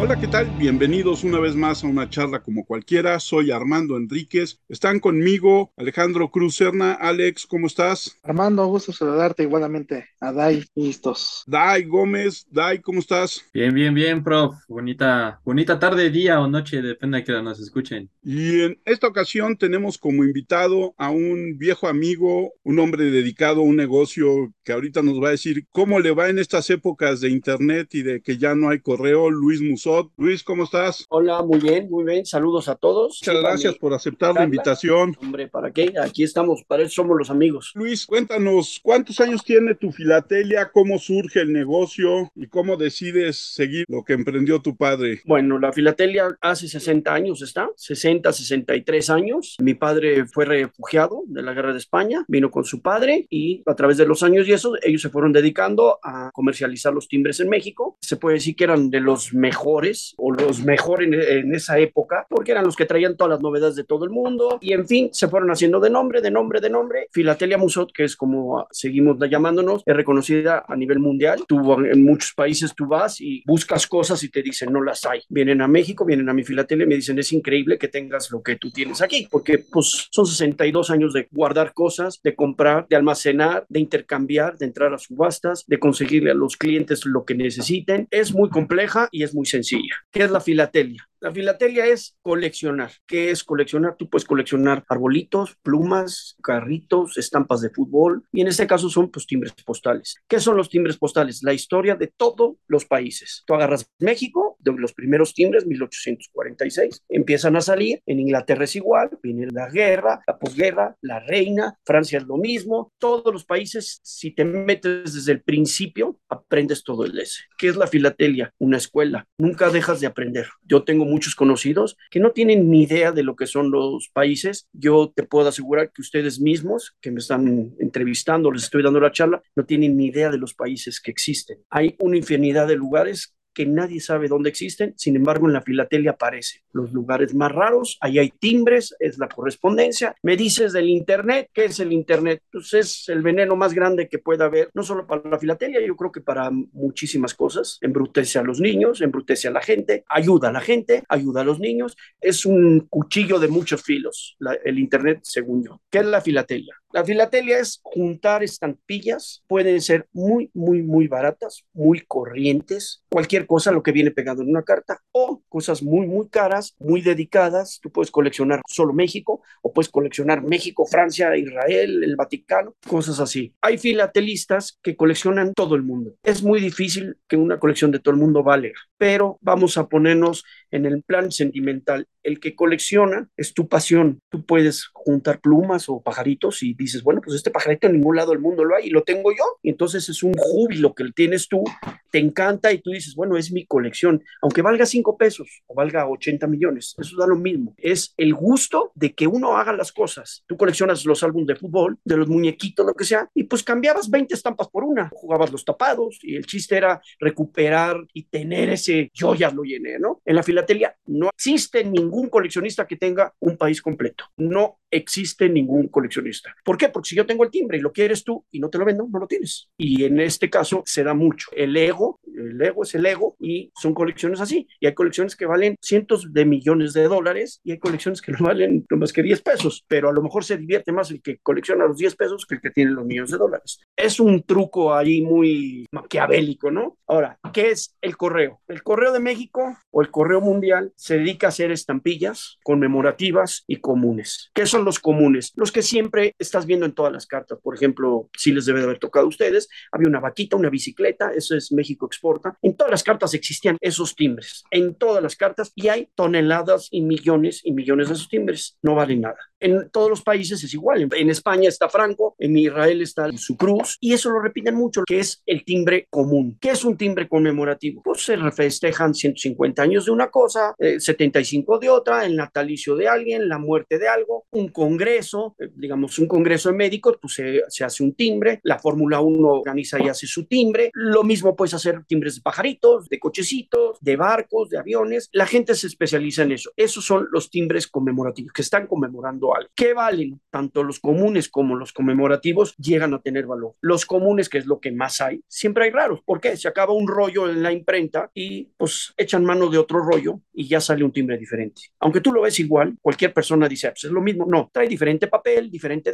Hola, ¿qué tal? Bienvenidos una vez más a una charla como cualquiera. Soy Armando Enríquez. Están conmigo Alejandro Cruz Serna. Alex, ¿cómo estás? Armando, gusto saludarte igualmente a Dai, listos. Dai Gómez, Dai, ¿cómo estás? Bien, bien, bien, prof. Bonita, bonita tarde, día o noche, depende de que nos escuchen. Y en esta ocasión tenemos como invitado a un viejo amigo, un hombre dedicado a un negocio que ahorita nos va a decir cómo le va en estas épocas de internet y de que ya no hay correo, Luis Muso Luis, ¿cómo estás? Hola, muy bien, muy bien. Saludos a todos. Muchas gracias por aceptar la invitación. Hombre, ¿para qué? Aquí estamos, para eso somos los amigos. Luis, cuéntanos, ¿cuántos años tiene tu filatelia? ¿Cómo surge el negocio? ¿Y cómo decides seguir lo que emprendió tu padre? Bueno, la filatelia hace 60 años está, 60, 63 años. Mi padre fue refugiado de la guerra de España, vino con su padre y a través de los años y eso, ellos se fueron dedicando a comercializar los timbres en México. Se puede decir que eran de los mejores o los mejores en, esa época, porque eran los que traían todas las novedades de todo el mundo y en fin, se fueron haciendo de nombre, de nombre, de nombre. Filatelia Musot, que es como seguimos llamándonos, es reconocida a nivel mundial. Tú, en muchos países tú vas y buscas cosas y te dicen no las hay. Vienen a México, vienen a mi filatelia y me dicen es increíble que tengas lo que tú tienes aquí, porque pues son 62 años de guardar cosas, de comprar, de almacenar, de intercambiar, de entrar a subastas, de conseguirle a los clientes lo que necesiten. Es muy compleja y es muy sencilla. ¿Qué es la filatelia? La filatelia es coleccionar. ¿Qué es coleccionar? Tú puedes coleccionar arbolitos, plumas, carritos, estampas de fútbol y en este caso son pues timbres postales. ¿Qué son los timbres postales? La historia de todos los países. Tú agarras México, de los primeros timbres, 1846, empiezan a salir. En Inglaterra es igual, viene la guerra, la posguerra, la reina, Francia es lo mismo. Todos los países, si te metes desde el principio, aprendes todo el ese. ¿Qué es la filatelia? Una escuela. Nunca dejas de aprender. Yo tengo muchos conocidos que no tienen ni idea de lo que son los países. Yo te puedo asegurar que ustedes mismos que me están entrevistando, les estoy dando la charla, no tienen ni idea de los países que existen. Hay una infinidad de lugares que nadie sabe dónde existen, sin embargo en la filatelia aparece. Los lugares más raros, ahí hay timbres, es la correspondencia. Me dices del Internet, ¿qué es el Internet? Pues es el veneno más grande que pueda haber, no solo para la filatelia, yo creo que para muchísimas cosas. Embrutece a los niños, embrutece a la gente, ayuda a la gente, ayuda a los niños. Es un cuchillo de muchos filos, el Internet, según yo. ¿Qué es la filatelia? La filatelia es juntar estampillas, pueden ser muy, muy, muy baratas, muy corrientes, cualquier cosa lo que viene pegado en una carta, o cosas muy, muy caras, muy dedicadas. Tú puedes coleccionar solo México, o puedes coleccionar México, Francia, Israel, el Vaticano, cosas así. Hay filatelistas que coleccionan todo el mundo. Es muy difícil que una colección de todo el mundo valga, pero vamos a ponernos en el plan sentimental. El que colecciona es tu pasión. Tú puedes juntar plumas o pajaritos y dices, bueno, pues este pajarito en ningún lado del mundo lo hay y lo tengo yo. Entonces es un júbilo que tienes tú, te encanta y tú dices, bueno, es mi colección. Aunque valga cinco pesos o valga 80 millones, eso da lo mismo. Es el gusto de que uno haga las cosas. Tú coleccionas los álbumes de fútbol, de los muñequitos, lo que sea, y pues cambiabas 20 estampas por una. Jugabas los tapados y el chiste era recuperar y tener ese yo ya lo llené, ¿no? En la filatelia no existe ningún coleccionista que tenga un país completo. No existe ningún coleccionista. ¿Por qué? Porque si yo tengo el timbre y lo quieres tú y no te lo vendo, no lo tienes. Y en este caso se da mucho. El ego, el ego es el ego y son colecciones así. Y hay colecciones que valen cientos de millones de dólares y hay colecciones que no valen más que 10 pesos, pero a lo mejor se divierte más el que colecciona los 10 pesos que el que tiene los millones de dólares. Es un truco ahí muy maquiavélico, ¿no? Ahora, ¿qué es el correo? El correo de México o el correo mundial se dedica a hacer estampillas conmemorativas y comunes. ¿Qué son los comunes? Los que siempre estás viendo en todas las cartas. Por ejemplo, si les debe de haber tocado a ustedes, había una vaquita, una bicicleta, eso es México Exporta. En todas las cartas existían esos timbres, en todas las cartas, y hay toneladas y millones y millones de esos timbres. No valen nada. En todos los países es igual. En España está Franco, en Israel está su cruz, y eso lo repiten mucho, que es el timbre común. ¿Qué es un timbre conmemorativo? Pues se festejan 150 años de una cosa, 75 eh, de otra, el natalicio de alguien, la muerte de algo, un congreso, eh, digamos un congreso de médicos, pues se, se hace un timbre, la Fórmula 1 organiza y hace su timbre, lo mismo puedes hacer timbre timbres de pajaritos, de cochecitos, de barcos, de aviones. La gente se especializa en eso. Esos son los timbres conmemorativos que están conmemorando algo. ¿Qué valen? Tanto los comunes como los conmemorativos llegan a tener valor. Los comunes, que es lo que más hay, siempre hay raros. ¿Por qué? Se acaba un rollo en la imprenta y pues echan mano de otro rollo y ya sale un timbre diferente. Aunque tú lo ves igual, cualquier persona dice, ah, pues es lo mismo. No, trae diferente papel, diferente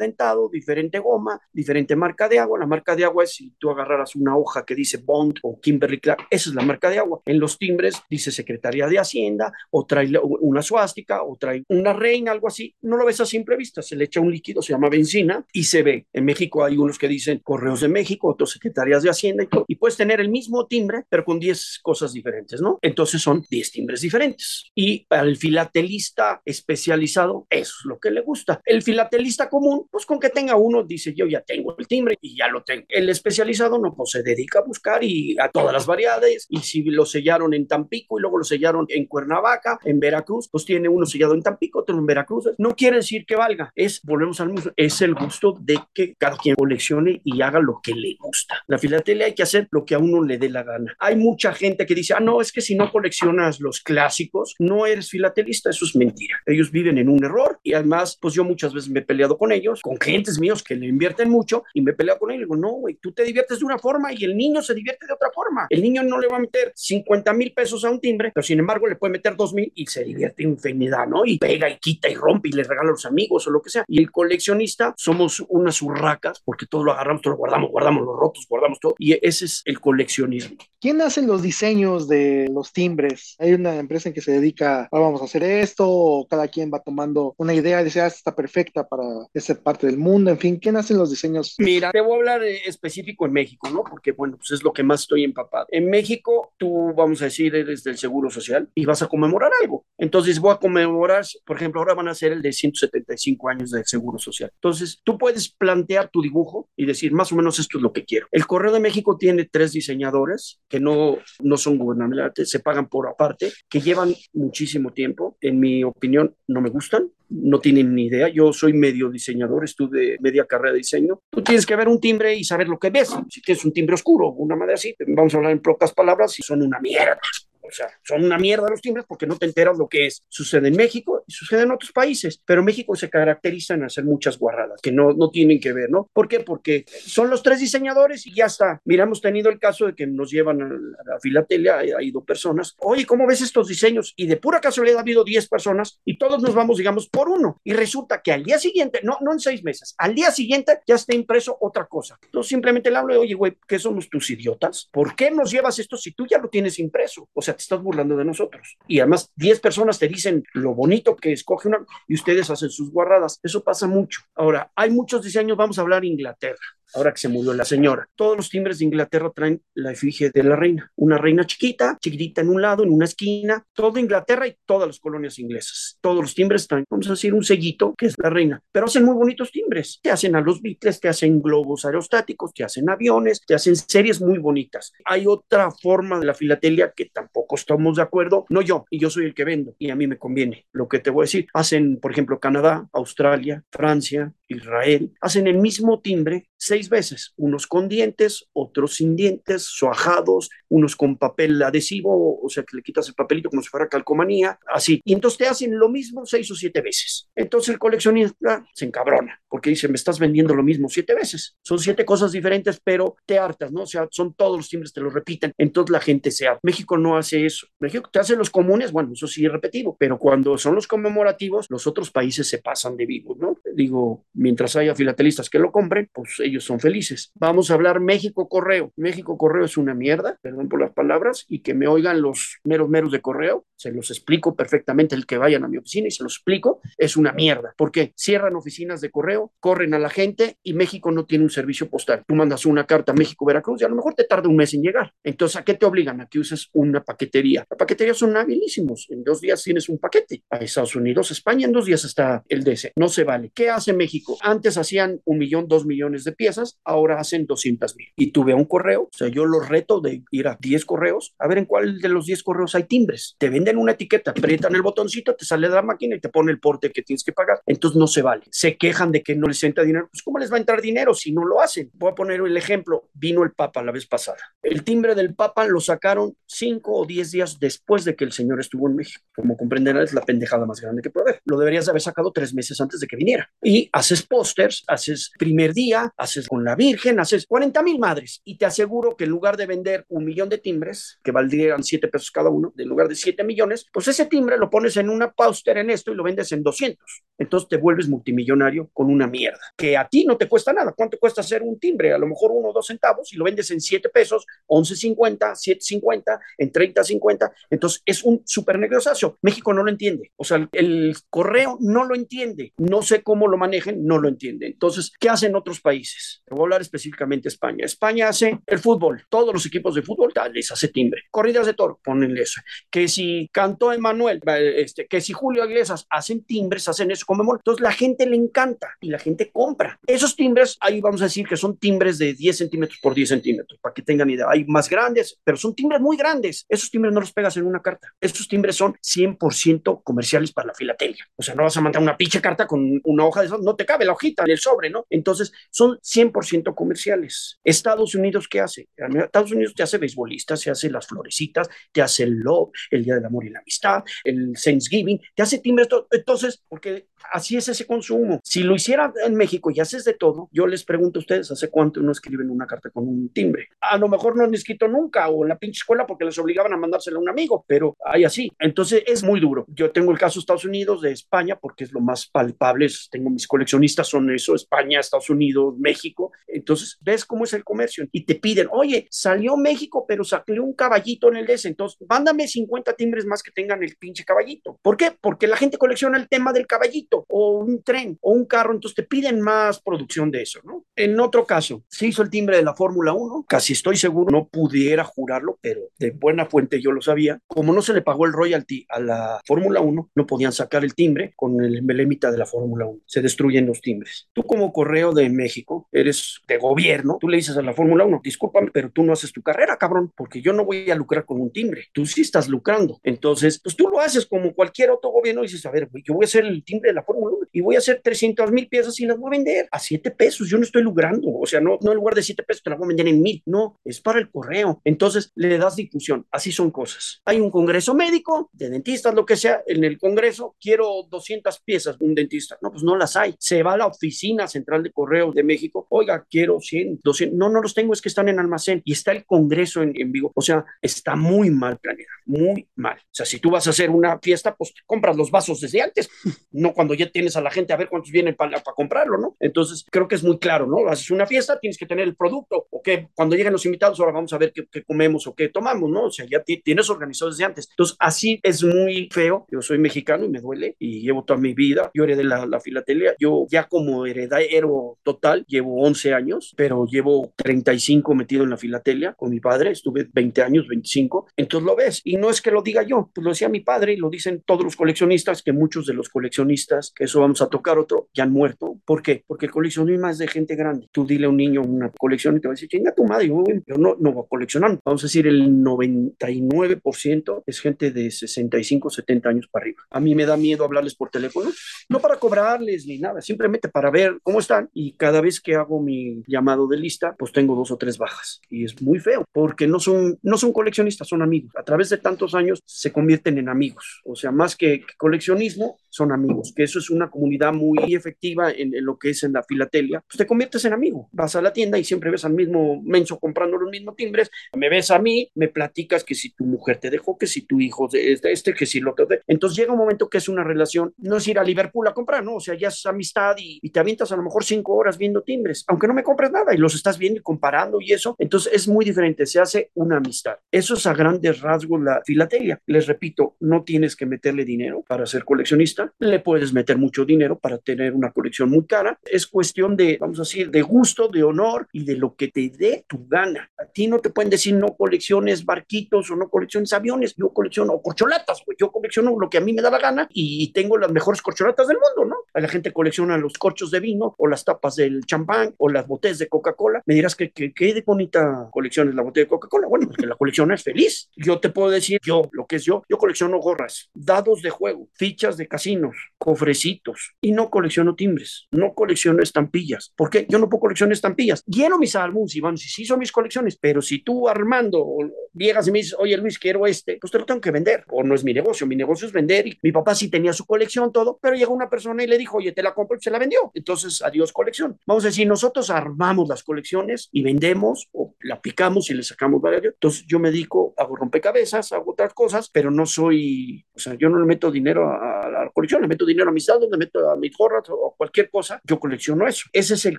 diferente goma, diferente marca de agua. La marca de agua es si tú agarraras una hoja que dice Bond o Kimberly Clark, esa es la marca de agua. En los timbres dice Secretaría de Hacienda o trae una suástica o trae una reina, algo así. No lo ves a simple vista, se le echa un líquido, se llama benzina y se ve. En México hay unos que dicen Correos de México, otros Secretarías de Hacienda y, todo, y puedes tener el mismo timbre, pero con 10 cosas diferentes, ¿no? Entonces son 10 timbres diferentes. Y el filatelista especializado, eso es lo que le gusta. El filatelista común, pues con que tenga uno, dice yo ya tengo el timbre y ya lo tengo. El especializado no, pues se dedica a buscar y a todas las variedades. Y si lo sellaron en Tampico y luego lo sellaron en Cuernavaca, en Veracruz, pues tiene uno sellado en Tampico, otro en Veracruz. No quiere decir que valga, es, volvemos al mismo, es el gusto de que cada quien coleccione y haga lo que le gusta. La filatelia hay que hacer lo que a uno le dé la gana. Hay mucha gente que dice, ah, no, es que si no coleccionas los clásicos, no eres filatelista, eso es mentira. Ellos viven en un error y además, pues yo muchas veces me he peleado con ellos, con clientes míos que le invierten mucho y me he peleado con ellos. Y digo, no, güey, tú te diviertes de una forma y el niño se divierte de otra forma. El niño no le va a meter 50 mil pesos a un timbre, pero sin embargo le puede meter 2 mil y se divierte infinidad, ¿no? Y pega y quita y rompe y le regala a los amigos o lo que sea. Y el coleccionista somos unas urracas porque todo lo agarramos, todo lo guardamos, guardamos los rotos, guardamos todo. Y ese es el coleccionismo. ¿Quién hace los diseños de los timbres? ¿Hay una empresa en que se dedica, a vamos a hacer esto, o cada quien va tomando una idea y dice, ah, está perfecta para esa parte del mundo? En fin, ¿quién hace los diseños? Mira, te voy a hablar específico en México, ¿no? Porque, bueno, pues es lo que más estoy empapado. En México, tú, vamos a decir, eres del Seguro Social y vas a conmemorar algo. Entonces, voy a conmemorar, por ejemplo, ahora van a ser el de 175 años del Seguro Social. Entonces, tú puedes plantear tu dibujo y decir, más o menos esto es lo que quiero. El Correo de México tiene tres diseñadores que no, no son gubernamentales, se pagan por aparte, que llevan muchísimo tiempo. En mi opinión, no me gustan no tienen ni idea. Yo soy medio diseñador, estuve media carrera de diseño. Tú tienes que ver un timbre y saber lo que ves. Si tienes un timbre oscuro, una madre así, vamos a hablar en pocas palabras, si son una mierda. O sea, son una mierda los timbres porque no te enteras lo que es. Sucede en México y sucede en otros países, pero México se caracteriza en hacer muchas guarradas que no, no tienen que ver, ¿no? ¿Por qué? Porque son los tres diseñadores y ya está. Mira, hemos tenido el caso de que nos llevan a la filatelia, ha ido personas. Oye, ¿cómo ves estos diseños? Y de pura casualidad ha habido 10 personas y todos nos vamos, digamos, por uno. Y resulta que al día siguiente, no, no en seis meses, al día siguiente ya está impreso otra cosa. Entonces simplemente le hablo de, oye, güey, ¿qué somos tus idiotas? ¿Por qué nos llevas esto si tú ya lo tienes impreso? O sea, te estás burlando de nosotros. Y además, 10 personas te dicen lo bonito que escoge una y ustedes hacen sus guardadas. Eso pasa mucho. Ahora, hay muchos diseños, vamos a hablar Inglaterra ahora que se murió la señora. Todos los timbres de Inglaterra traen la efigie de la reina. Una reina chiquita, chiquitita en un lado, en una esquina, todo Inglaterra y todas las colonias inglesas. Todos los timbres traen, vamos a decir, un sellito que es la reina. Pero hacen muy bonitos timbres. Te hacen a los Beatles, te hacen globos aerostáticos, te hacen aviones, te hacen series muy bonitas. Hay otra forma de la filatelia que tampoco estamos de acuerdo. No yo, y yo soy el que vendo, y a mí me conviene. Lo que te voy a decir, hacen, por ejemplo, Canadá, Australia, Francia, Israel, hacen el mismo timbre seis veces, unos con dientes, otros sin dientes, soajados, unos con papel adhesivo, o sea que le quitas el papelito como si fuera calcomanía, así. Y entonces te hacen lo mismo seis o siete veces. Entonces el coleccionista se encabrona, porque dice, me estás vendiendo lo mismo siete veces. Son siete cosas diferentes, pero te hartas, ¿no? O sea, son todos los timbres, te lo repiten, entonces la gente se harta. México no hace eso. México te hace los comunes, bueno, eso sí es repetido, pero cuando son los conmemorativos, los otros países se pasan de vivos, ¿no? Digo, mientras haya filatelistas que lo compren, pues ellos son felices. Vamos a hablar México Correo. México Correo es una mierda, perdón por las palabras, y que me oigan los meros meros de correo, se los explico perfectamente el que vayan a mi oficina y se los explico, es una mierda. porque Cierran oficinas de correo, corren a la gente y México no tiene un servicio postal. Tú mandas una carta a México Veracruz y a lo mejor te tarda un mes en llegar. Entonces, ¿a qué te obligan? A que uses una paquetería. La paquetería son habilísimos. En dos días tienes un paquete. A Estados Unidos, España, en dos días está el DC. No se vale. ¿Qué hace México? México. Antes hacían un millón, dos millones de piezas, ahora hacen 200 mil. Y tuve un correo, o sea, yo los reto de ir a 10 correos, a ver en cuál de los 10 correos hay timbres. Te venden una etiqueta, aprietan el botoncito, te sale de la máquina y te pone el porte que tienes que pagar. Entonces no se vale. Se quejan de que no les entra dinero. Pues ¿cómo les va a entrar dinero si no lo hacen? Voy a poner el ejemplo. Vino el Papa la vez pasada. El timbre del Papa lo sacaron 5 o 10 días después de que el señor estuvo en México. Como comprenderán, es la pendejada más grande que puede haber. Lo deberías de haber sacado tres meses antes de que viniera. Y haces pósters, haces primer día, haces con la Virgen, haces 40 mil madres. Y te aseguro que en lugar de vender un millón de timbres, que valdrían 7 pesos cada uno, en lugar de 7 millones, pues ese timbre lo pones en una póster en esto y lo vendes en 200. Entonces te vuelves multimillonario con una mierda. Que a ti no te cuesta nada. ¿Cuánto cuesta hacer un timbre? A lo mejor uno o dos centavos y lo vendes en 7 pesos, 11.50, 7.50, en 30.50. Entonces es un super negociazo. México no lo entiende. O sea, el correo no lo entiende. No sé cómo lo manejen, no lo entiende. Entonces, ¿qué hacen otros países? Voy a hablar específicamente España. España hace el fútbol. Todos los equipos de fútbol les hace timbre. Corridas de toro, ponenle eso. Que si cantó Emanuel, este, que si Julio Iglesias hacen timbres, hacen eso como Entonces la gente le encanta y la gente compra. Esos timbres, ahí vamos a decir que son timbres de 10 centímetros por 10 centímetros, para que tengan idea. Hay más grandes, pero son timbres muy grandes. Esos timbres no los pegas en una carta. Esos timbres son 100% comerciales para la filatelia. O sea, no vas a mandar una pinche carta con una hoja de eso, no te cabe la hojita en el sobre, ¿no? Entonces, son 100% comerciales. Estados Unidos, ¿qué hace? Estados Unidos te hace beisbolistas, se hace las florecitas, te hace el love, el Día del Amor y la Amistad, el Thanksgiving, te hace timbres. Entonces, porque así es ese consumo. Si lo hiciera en México y haces de todo, yo les pregunto a ustedes, ¿hace cuánto no escriben una carta con un timbre? A lo mejor no han escrito nunca o en la pinche escuela porque les obligaban a mandársela a un amigo, pero hay así. Entonces es muy duro. Yo tengo el caso de Estados Unidos, de España, porque es lo más palpable. Tengo mis coleccionistas, son eso, España, Estados Unidos, México. Entonces ves cómo es el comercio y te piden, oye, salió México, pero salió un caballito en el DS. Entonces, mándame 50 timbres más que tengan el pinche caballito. ¿Por qué? Porque la gente colecciona el tema del caballito o un tren o un carro, entonces te piden más producción de eso, ¿no? En otro caso, se hizo el timbre de la Fórmula 1, casi estoy seguro, no pudiera jurarlo, pero de buena fuente yo lo sabía. Como no se le pagó el royalty a la Fórmula 1, no podían sacar el timbre con el emblemita de la Fórmula 1. Se destruyen los timbres. Tú como correo de México, eres de gobierno, tú le dices a la Fórmula 1, discúlpame, pero tú no haces tu carrera, cabrón, porque yo no voy a lucrar con un timbre. Tú sí estás lucrando. Entonces, pues tú lo haces como cualquier otro gobierno y dices, a ver, yo voy a hacer el timbre de la Fórmula 1 y voy a hacer 300 mil piezas y las voy a vender a 7 pesos. Yo no estoy lucrando. O sea, no, no en lugar de 7 pesos te las voy a vender en mil. No, es para el correo. Entonces, le das difusión. Así son cosas. Hay un congreso médico, de dentistas, lo que sea. En el congreso quiero 200 piezas, un dentista. No, pues no las hay. Se va a la oficina central de correo de México. Oiga, quiero 100, 200. No, no los tengo, es que están en almacén. Y está el congreso en, en vivo. O sea, está muy mal planeado, muy mal. O sea, si tú vas a hacer una fiesta, pues compras los vasos desde antes, no cuando ya tienes a la gente a ver cuántos vienen para comprarlo, ¿no? Entonces, creo que es muy claro, ¿no? Haces una fiesta, tienes que tener el producto, o que cuando lleguen los invitados, ahora vamos a ver qué, qué comemos o qué tomamos, ¿no? O sea, ya tienes organizado desde antes. Entonces, así es muy feo. Yo soy mexicano y me duele y llevo toda mi vida. Yo heredé la, la filatelia. Yo ya como heredero total llevo 11 años, pero llevo 35 metido en la filatelia con mi padre. Estuve 20 años, 25. Entonces lo ves. Y no es que lo diga yo, pues lo decía mi padre y lo dicen todos los coleccionistas, que muchos de los coleccionistas, que eso vamos a tocar otro, ya han muerto. ¿Por qué? Porque el coleccionismo es de gente grande. Tú dile a un niño una colección y te va a decir, chinga tu madre, yo, no, no voy a coleccionar. Vamos a decir, el 99% es gente de 65, 70 años para arriba. A mí me da miedo hablarles por teléfono, no para cobrarles ni nada, simplemente para ver cómo están. Y cada vez que hago mi llamado de lista, pues tengo dos o tres bajas. Y es muy feo, porque no son, no son coleccionistas, son amigos. A través de tantos años se convierten en amigos. O sea, más que, que coleccionismo, son amigos, que eso es una comunidad muy efectiva en, lo que es en la filatelia, pues te conviertes en amigo. Vas a la tienda y siempre ves al mismo menso comprando los mismos timbres, me ves a mí, me platicas que si tu mujer te dejó, que si tu hijo es de este, que si lo te... Entonces llega un momento que es una relación, no es ir a Liverpool a comprar, ¿no? O sea, ya es amistad y, y te avientas a lo mejor cinco horas viendo timbres, aunque no me compres nada y los estás viendo y comparando y eso, entonces es muy diferente, se hace una amistad. Eso es a grandes rasgos la filatelia. Les repito, no tienes que meterle dinero para ser coleccionista, le puedes meter mucho dinero para tener una colección muy cara. Es cuestión de, vamos a decir, de gusto, de honor y de lo que te dé tu gana. A ti no te pueden decir no colecciones barquitos o no colecciones aviones. Yo colecciono corcholatas, pues yo colecciono lo que a mí me da la gana y tengo las mejores corcholatas del mundo, ¿no? La gente colecciona colecciona los corchos de vino o las tapas del champán o las botellas de Coca-Cola, me dirás que qué bonita colección es la botella de Coca-Cola. Bueno, porque la colección es feliz. Yo te puedo decir, yo, lo que es yo, yo colecciono gorras, dados de juego, fichas de casinos, cofrecitos y no colecciono timbres, no colecciono estampillas. ¿Por qué? Yo no puedo coleccionar estampillas. Lleno mis álbumes y vamos, si sí son mis colecciones, pero si tú Armando llegas y me dices, oye Luis, quiero este, pues te lo tengo que vender. O no es mi negocio, mi negocio es vender. Y mi papá sí tenía su colección, todo, pero llegó una persona y le dijo, oye, te la compro y se la vendió. Entonces, adiós colección. Vamos a decir, nosotros armamos las colecciones y vendemos o la picamos y le sacamos valor. Entonces, yo me dedico, hago rompecabezas, hago otras cosas, pero no soy, o sea, yo no le meto dinero a, la colección, le meto dinero a mis dados, le meto a mis gorras o cualquier cosa. Yo colecciono eso. Ese es el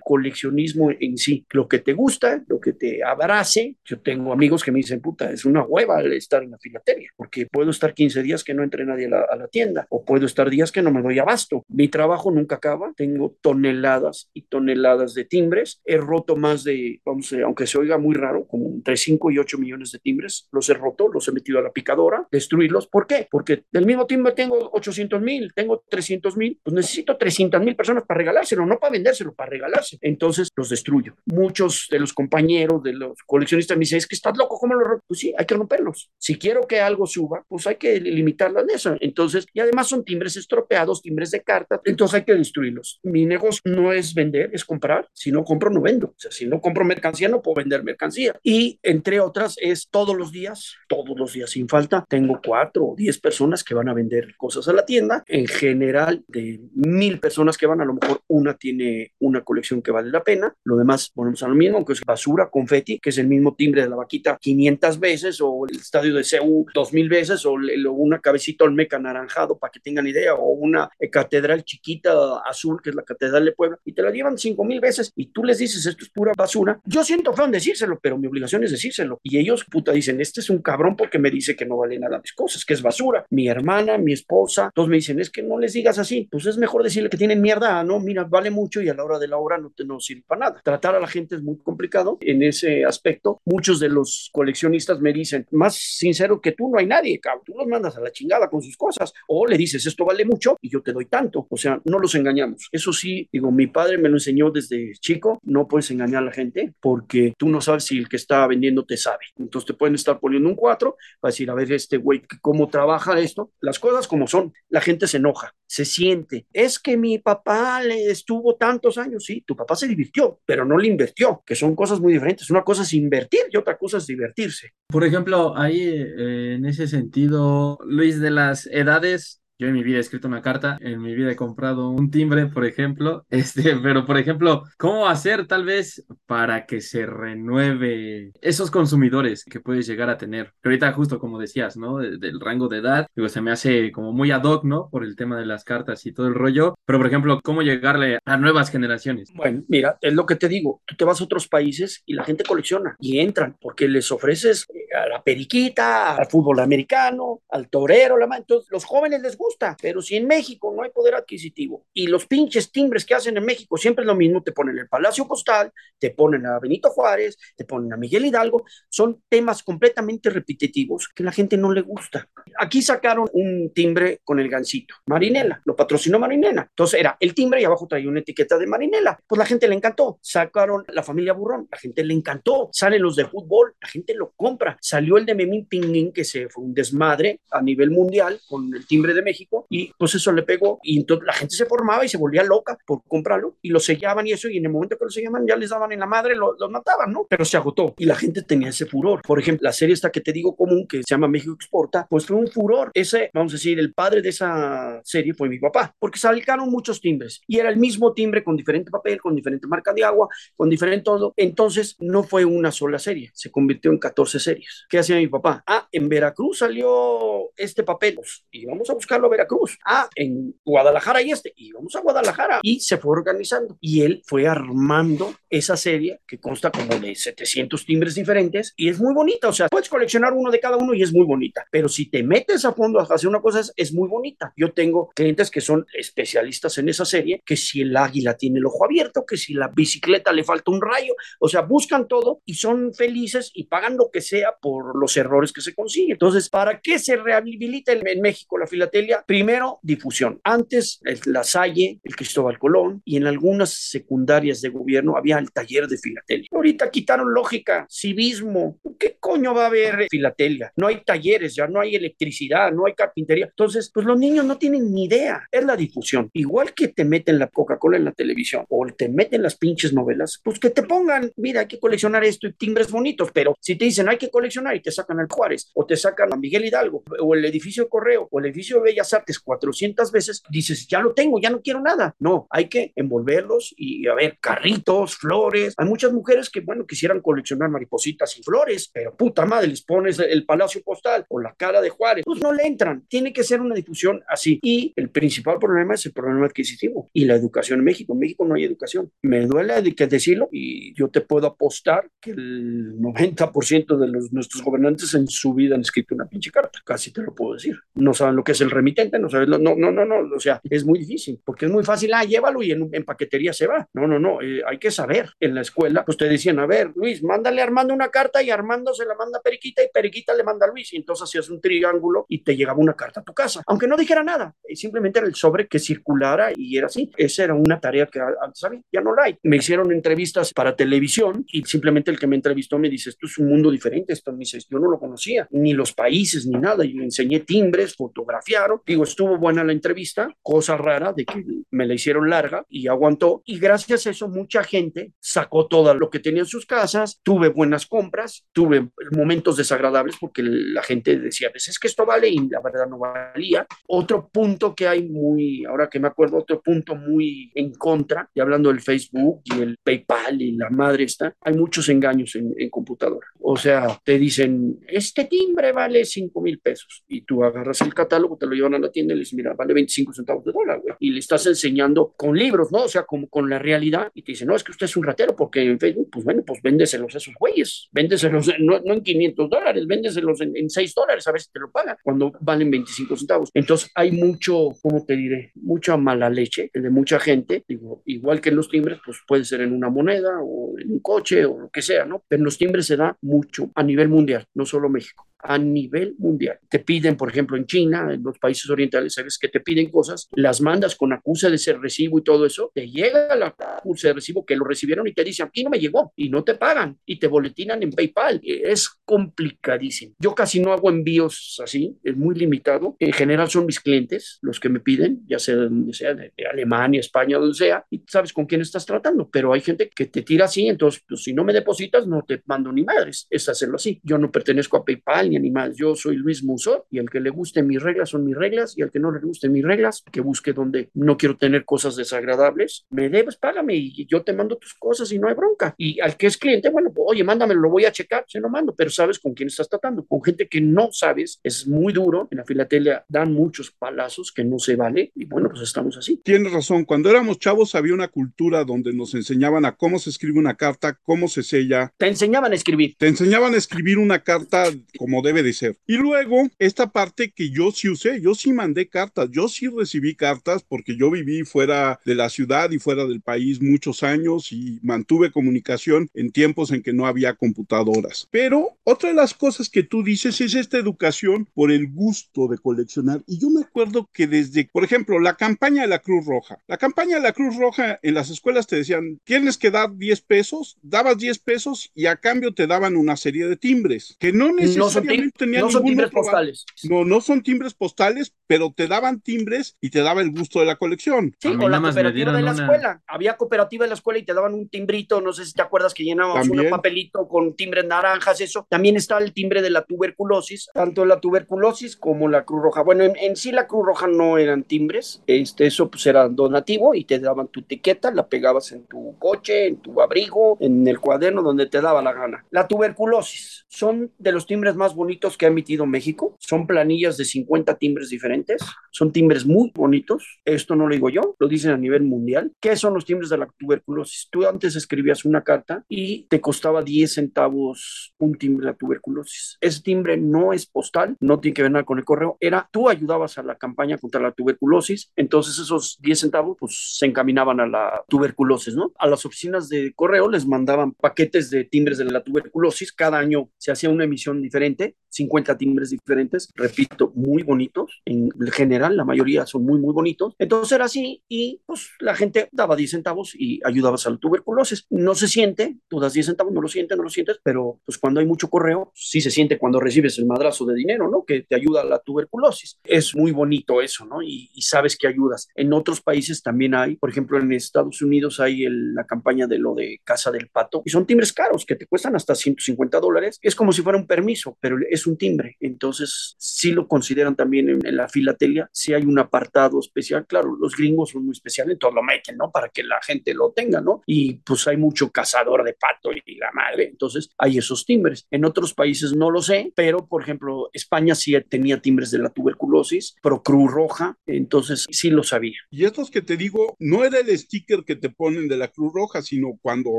coleccionismo en sí. Lo que te gusta, lo que te abrace. Yo tengo amigos que me dicen, puta, es una hueva estar en la filatería, porque puedo estar 15 días que no entre nadie a la, a la tienda, o puedo estar días que no me doy abasto. Mi trabajo nunca acaba. Tengo toneladas y toneladas de timbres. He roto más de, vamos, a, aunque se oiga muy raro, como entre 5 y 8 millones de timbres. Los he roto, los he metido a la picadora, destruirlos. ¿Por qué? Porque del mismo timbre tengo 800 mil, tengo 300 mil, pues necesito 300 mil personas para regalárselo, no para vendérselo, para regalarse. Entonces los destruyo. Muchos de los compañeros, de los coleccionistas me dicen, es que estás loco, ¿cómo lo rompo? Pues sí, hay que romperlos. Si quiero que algo suba, pues hay que limitarlo en eso. Entonces, y además son timbres estropeados, timbres de cartas, entonces hay que destruirlos. Mi negocio no es vender, es comprar. Si no compro, no vendo. O sea, si no compro mercancía, no puedo vender mercancía. Y entre otras, es todos los días, todos los días sin falta, tengo cuatro o diez personas que van a vender cosas a la tienda. En general, de mil personas que van, a lo mejor una tiene una colección que vale la pena. Lo demás, ponemos a lo mismo, que es basura, confeti, que es el mismo timbre de la vaquita 500 veces, o el estadio de CEU 2000 veces, o una cabecita olmeca anaranjado, para que tengan idea, o una catedral chiquita azul, que es la catedral de Puebla, y te la llevan cinco mil veces, y tú les dices, esto es pura basura. Yo siento feo en decírselo, pero mi obligación es decírselo. Y ellos, puta, dicen, este es un cabrón porque me dice que no vale nada mis cosas, que es basura. Mi hermana, mi esposa, todos me dicen, es que no les digas así. Pues es mejor decirle que tienen mierda, ¿no? Mira, vale mucho y a la hora de la hora no te no sirve para nada. Tratar a la gente es muy complicado en ese aspecto. Muchos de los coleccionistas me dicen, más sincero que tú no hay nadie, cabrón. Tú los mandas a la chingada con sus cosas. O le dices, esto vale mucho y yo te doy tanto. O sea, no los engañamos. Eso sí, digo, mi padre me lo enseñó desde chico. No puedes engañar a la gente porque tú no sabes si el que está vendiendo te sabe. Entonces te pueden estar poniendo un 4 para decir, a ver, este güey, ¿cómo trabaja esto? Las cosas como son. La gente se enoja, se siente. Es que mi papá le estuvo tantos años. Sí, tu papá se divirtió, pero no le invirtió, que son cosas muy diferentes. Una cosa es invertir y otra cosa es divertirse. Por ejemplo, ahí eh, en ese sentido, Luis, de las edades, yo en mi vida he escrito una carta, en mi vida he comprado un timbre, por ejemplo, este, pero por ejemplo, ¿cómo hacer tal vez para que se renueve esos consumidores que puedes llegar a tener? Que ahorita justo como decías, ¿no? del rango de edad, digo, se me hace como muy ad hoc, ¿no? Por el tema de las cartas y todo el rollo, pero por ejemplo, ¿cómo llegarle a nuevas generaciones? Bueno, mira, es lo que te digo, tú te vas a otros países y la gente colecciona y entran porque les ofreces a la periquita, al fútbol americano, al torero, la entonces los jóvenes les gustan pero si en México no hay poder adquisitivo y los pinches timbres que hacen en México siempre es lo mismo, te ponen el Palacio Postal, te ponen a Benito Juárez, te ponen a Miguel Hidalgo, son temas completamente repetitivos que la gente no le gusta. Aquí sacaron un timbre con el gancito, Marinela, lo patrocinó Marinela. Entonces era el timbre y abajo traía una etiqueta de Marinela. Pues la gente le encantó. Sacaron la familia Burrón, la gente le encantó. Salen los de fútbol, la gente lo compra. Salió el de Memín Pinguín, que se fue un desmadre a nivel mundial con el timbre de México y pues eso le pegó y entonces la gente se formaba y se volvía loca por comprarlo y lo sellaban y eso y en el momento que lo sellaban ya les daban en la madre, lo, lo mataban, ¿no? Pero se agotó y la gente tenía ese furor. Por ejemplo, la serie esta que te digo común que se llama México Exporta, pues fue un furor. Ese, vamos a decir, el padre de esa serie fue mi papá, porque salcaron muchos timbres y era el mismo timbre con diferente papel, con diferente marca de agua, con diferente todo. Entonces no fue una sola serie, se convirtió en 14 series. ¿Qué hacía mi papá? Ah, en Veracruz salió este papel pues, y vamos a buscarlo Veracruz Cruz. Ah, en Guadalajara y este. Y vamos a Guadalajara. Y se fue organizando. Y él fue armando esa serie que consta como de 700 timbres diferentes y es muy bonita. O sea, puedes coleccionar uno de cada uno y es muy bonita. Pero si te metes a fondo a hacer una cosa, es, es muy bonita. Yo tengo clientes que son especialistas en esa serie, que si el águila tiene el ojo abierto, que si la bicicleta le falta un rayo, o sea, buscan todo y son felices y pagan lo que sea por los errores que se consiguen. Entonces, ¿para qué se rehabilita en México la filatelia? Primero, difusión. Antes, la Salle, el Cristóbal Colón y en algunas secundarias de gobierno había el taller de filatelia. Ahorita quitaron lógica, civismo. ¿Qué coño va a haber filatelia? No hay talleres, ya no hay electricidad, no hay carpintería. Entonces, pues los niños no tienen ni idea. Es la difusión. Igual que te meten la Coca-Cola en la televisión o te meten las pinches novelas, pues que te pongan, mira, hay que coleccionar esto y timbres bonitos, pero si te dicen hay que coleccionar y te sacan al Juárez o te sacan a Miguel Hidalgo o el edificio Correo o el edificio de Artes 400 veces, dices, ya lo tengo, ya no quiero nada. No, hay que envolverlos y a ver, carritos, flores. Hay muchas mujeres que, bueno, quisieran coleccionar maripositas y flores, pero puta madre, les pones el Palacio Postal o la cara de Juárez, pues no le entran. Tiene que ser una difusión así. Y el principal problema es el problema adquisitivo y la educación en México. En México no hay educación. Me duele que decirlo y yo te puedo apostar que el 90% de los, nuestros gobernantes en su vida han escrito una pinche carta. Casi te lo puedo decir. No saben lo que es el remitente, no saben, no, no, no, no. O sea, es muy difícil porque es muy fácil. Ah, llévalo y en, en paquetería se va. No, no, no. Eh, hay que saber. En la escuela, pues te decían, a ver, Luis, mándale a Armando una carta y Armando se la manda a Periquita y Periquita le manda a Luis. Y entonces hacías un triángulo y te llegaba una carta a tu casa. Aunque no dijera nada, eh, simplemente era el sobre que circulara y era así. Esa era una tarea que antes había, ya no la hay. Me hicieron entrevistas para televisión y simplemente el que me entrevistó me dice, esto es un mundo diferente, esto me dice, yo no lo conocía, ni los países, ni nada. Y le enseñé timbres, fotografiaron. Digo, estuvo buena la entrevista, cosa rara de que me la hicieron larga y aguantó. Y gracias a eso mucha gente sacó todo lo que tenía en sus casas, tuve buenas compras, tuve momentos desagradables porque la gente decía, pues es que esto vale y la verdad no valía. Otro punto que hay muy, ahora que me acuerdo, otro punto muy en contra, y hablando del Facebook y el PayPal y la madre está, hay muchos engaños en, computadora. O sea, te dicen, este timbre vale 5 mil pesos y tú agarras el catálogo, te lo llevan a la tienda y le dices, mira, vale 25 centavos de dólar, güey. Y le estás enseñando con libros, ¿no? O sea, como con la realidad y te dicen, no, es que usted es un ratero porque en Facebook, pues bueno, pues véndeselos a esos güeyes, véndeselos no, no en 500 dólares, véndeselos en, en 6 dólares, a ver si te lo pagan cuando valen 25 centavos. Entonces hay mucho, ¿cómo te diré? Mucha mala leche de mucha gente, digo, igual que en los timbres, pues puede ser en una moneda o en un coche o lo que sea, ¿no? Pero en los timbres se da mucho a nivel mundial, no solo México a nivel mundial. Te piden, por ejemplo, en China, en los países orientales, sabes que te piden cosas, las mandas con acusa de ese recibo y todo eso, te llega la acusa de recibo que lo recibieron y te dicen, aquí no me llegó y no te pagan y te boletinan en PayPal. Es complicadísimo. Yo casi no hago envíos así, es muy limitado. En general son mis clientes los que me piden, ya sea de donde sea, de, Alemania, España, donde sea, y sabes con quién estás tratando, pero hay gente que te tira así, entonces, pues, si no me depositas, no te mando ni madres. Es hacerlo así. Yo no pertenezco a PayPal ni animales. Yo soy Luis Musó y el que le guste mis reglas son mis reglas y al que no le guste mis reglas, que busque donde no quiero tener cosas desagradables, me debes, págame y yo te mando tus cosas y no hay bronca. Y al que es cliente, bueno, pues, oye, mándamelo, lo voy a checar, se lo mando, pero sabes con quién estás tratando. Con gente que no sabes, es muy duro. En la filatelia dan muchos palazos que no se vale y bueno, pues estamos así. Tienes razón, cuando éramos chavos había una cultura donde nos enseñaban a cómo se escribe una carta, cómo se sella. Te enseñaban a escribir. Te enseñaban a escribir una carta como debe de ser. Y luego, esta parte que yo sí usé, yo sí mandé cartas, yo sí recibí cartas porque yo viví fuera de la ciudad y fuera del país muchos años y mantuve comunicación en tiempos en que no había computadoras. Pero otra de las cosas que tú dices es esta educación por el gusto de coleccionar. Y yo me acuerdo que desde, por ejemplo, la campaña de la Cruz Roja. La campaña de la Cruz Roja en las escuelas te decían, tienes que dar 10 pesos, dabas 10 pesos y a cambio te daban una serie de timbres que no necesariamente tenían no son timbres postales. No, no son timbres postales, pero te daban timbres y te daba el gusto de la colección. Sí, o la cooperativa de la escuela. Había cooperativa de la escuela y te daban un timbrito, no sé si te acuerdas que llenábamos un papelito con timbres naranjas, eso. También está el timbre de la tuberculosis, tanto la tuberculosis como la Cruz Roja. Bueno, en, sí la Cruz Roja no eran timbres, este, eso pues era donativo y te daban tu etiqueta, la pegabas en tu coche, en tu abrigo, en el cuaderno, donde te daba la gana. La tuberculosis son de los timbres más bonitos que ha emitido México. Son planillas de 50 timbres diferentes diferentes. Son timbres muy bonitos. Esto no lo digo yo, lo dicen a nivel mundial. ¿Qué son los timbres de la tuberculosis? Tú antes escribías una carta y te costaba 10 centavos un timbre de la tuberculosis. Ese timbre no es postal, no tiene que ver nada con el correo. Era tú ayudabas a la campaña contra la tuberculosis, entonces esos 10 centavos pues se encaminaban a la tuberculosis, ¿no? A las oficinas de correo les mandaban paquetes de timbres de la tuberculosis. Cada año se hacía una emisión diferente, 50 timbres diferentes, repito, muy bonitos en general la mayoría son muy, muy bonitos. Entonces era así y pues la gente daba 10 centavos y ayudabas a la tuberculosis. No se siente, tú das 10 centavos, no lo sientes, no lo sientes, pero pues cuando hay mucho correo, sí se siente cuando recibes el madrazo de dinero, ¿no? Que te ayuda a la tuberculosis. Es muy bonito eso, ¿no? Y, sabes que ayudas. En otros países también hay, por ejemplo, en Estados Unidos hay la campaña de lo de Casa del Pato y son timbres caros que te cuestan hasta 150 dólares. Es como si fuera un permiso, pero es un timbre. Entonces, sí lo consideran también en la filatelia si hay un apartado especial, claro, los gringos son muy especiales, entonces lo meten, ¿no? Para que la gente lo tenga, ¿no? Y pues hay mucho cazador de pato y la madre, entonces hay esos timbres. En otros países no lo sé, pero por ejemplo, España sí tenía timbres de la tuberculosis, pero Cruz Roja, entonces sí lo sabía. Y estos que te digo, no era el sticker que te ponen de la Cruz Roja, sino cuando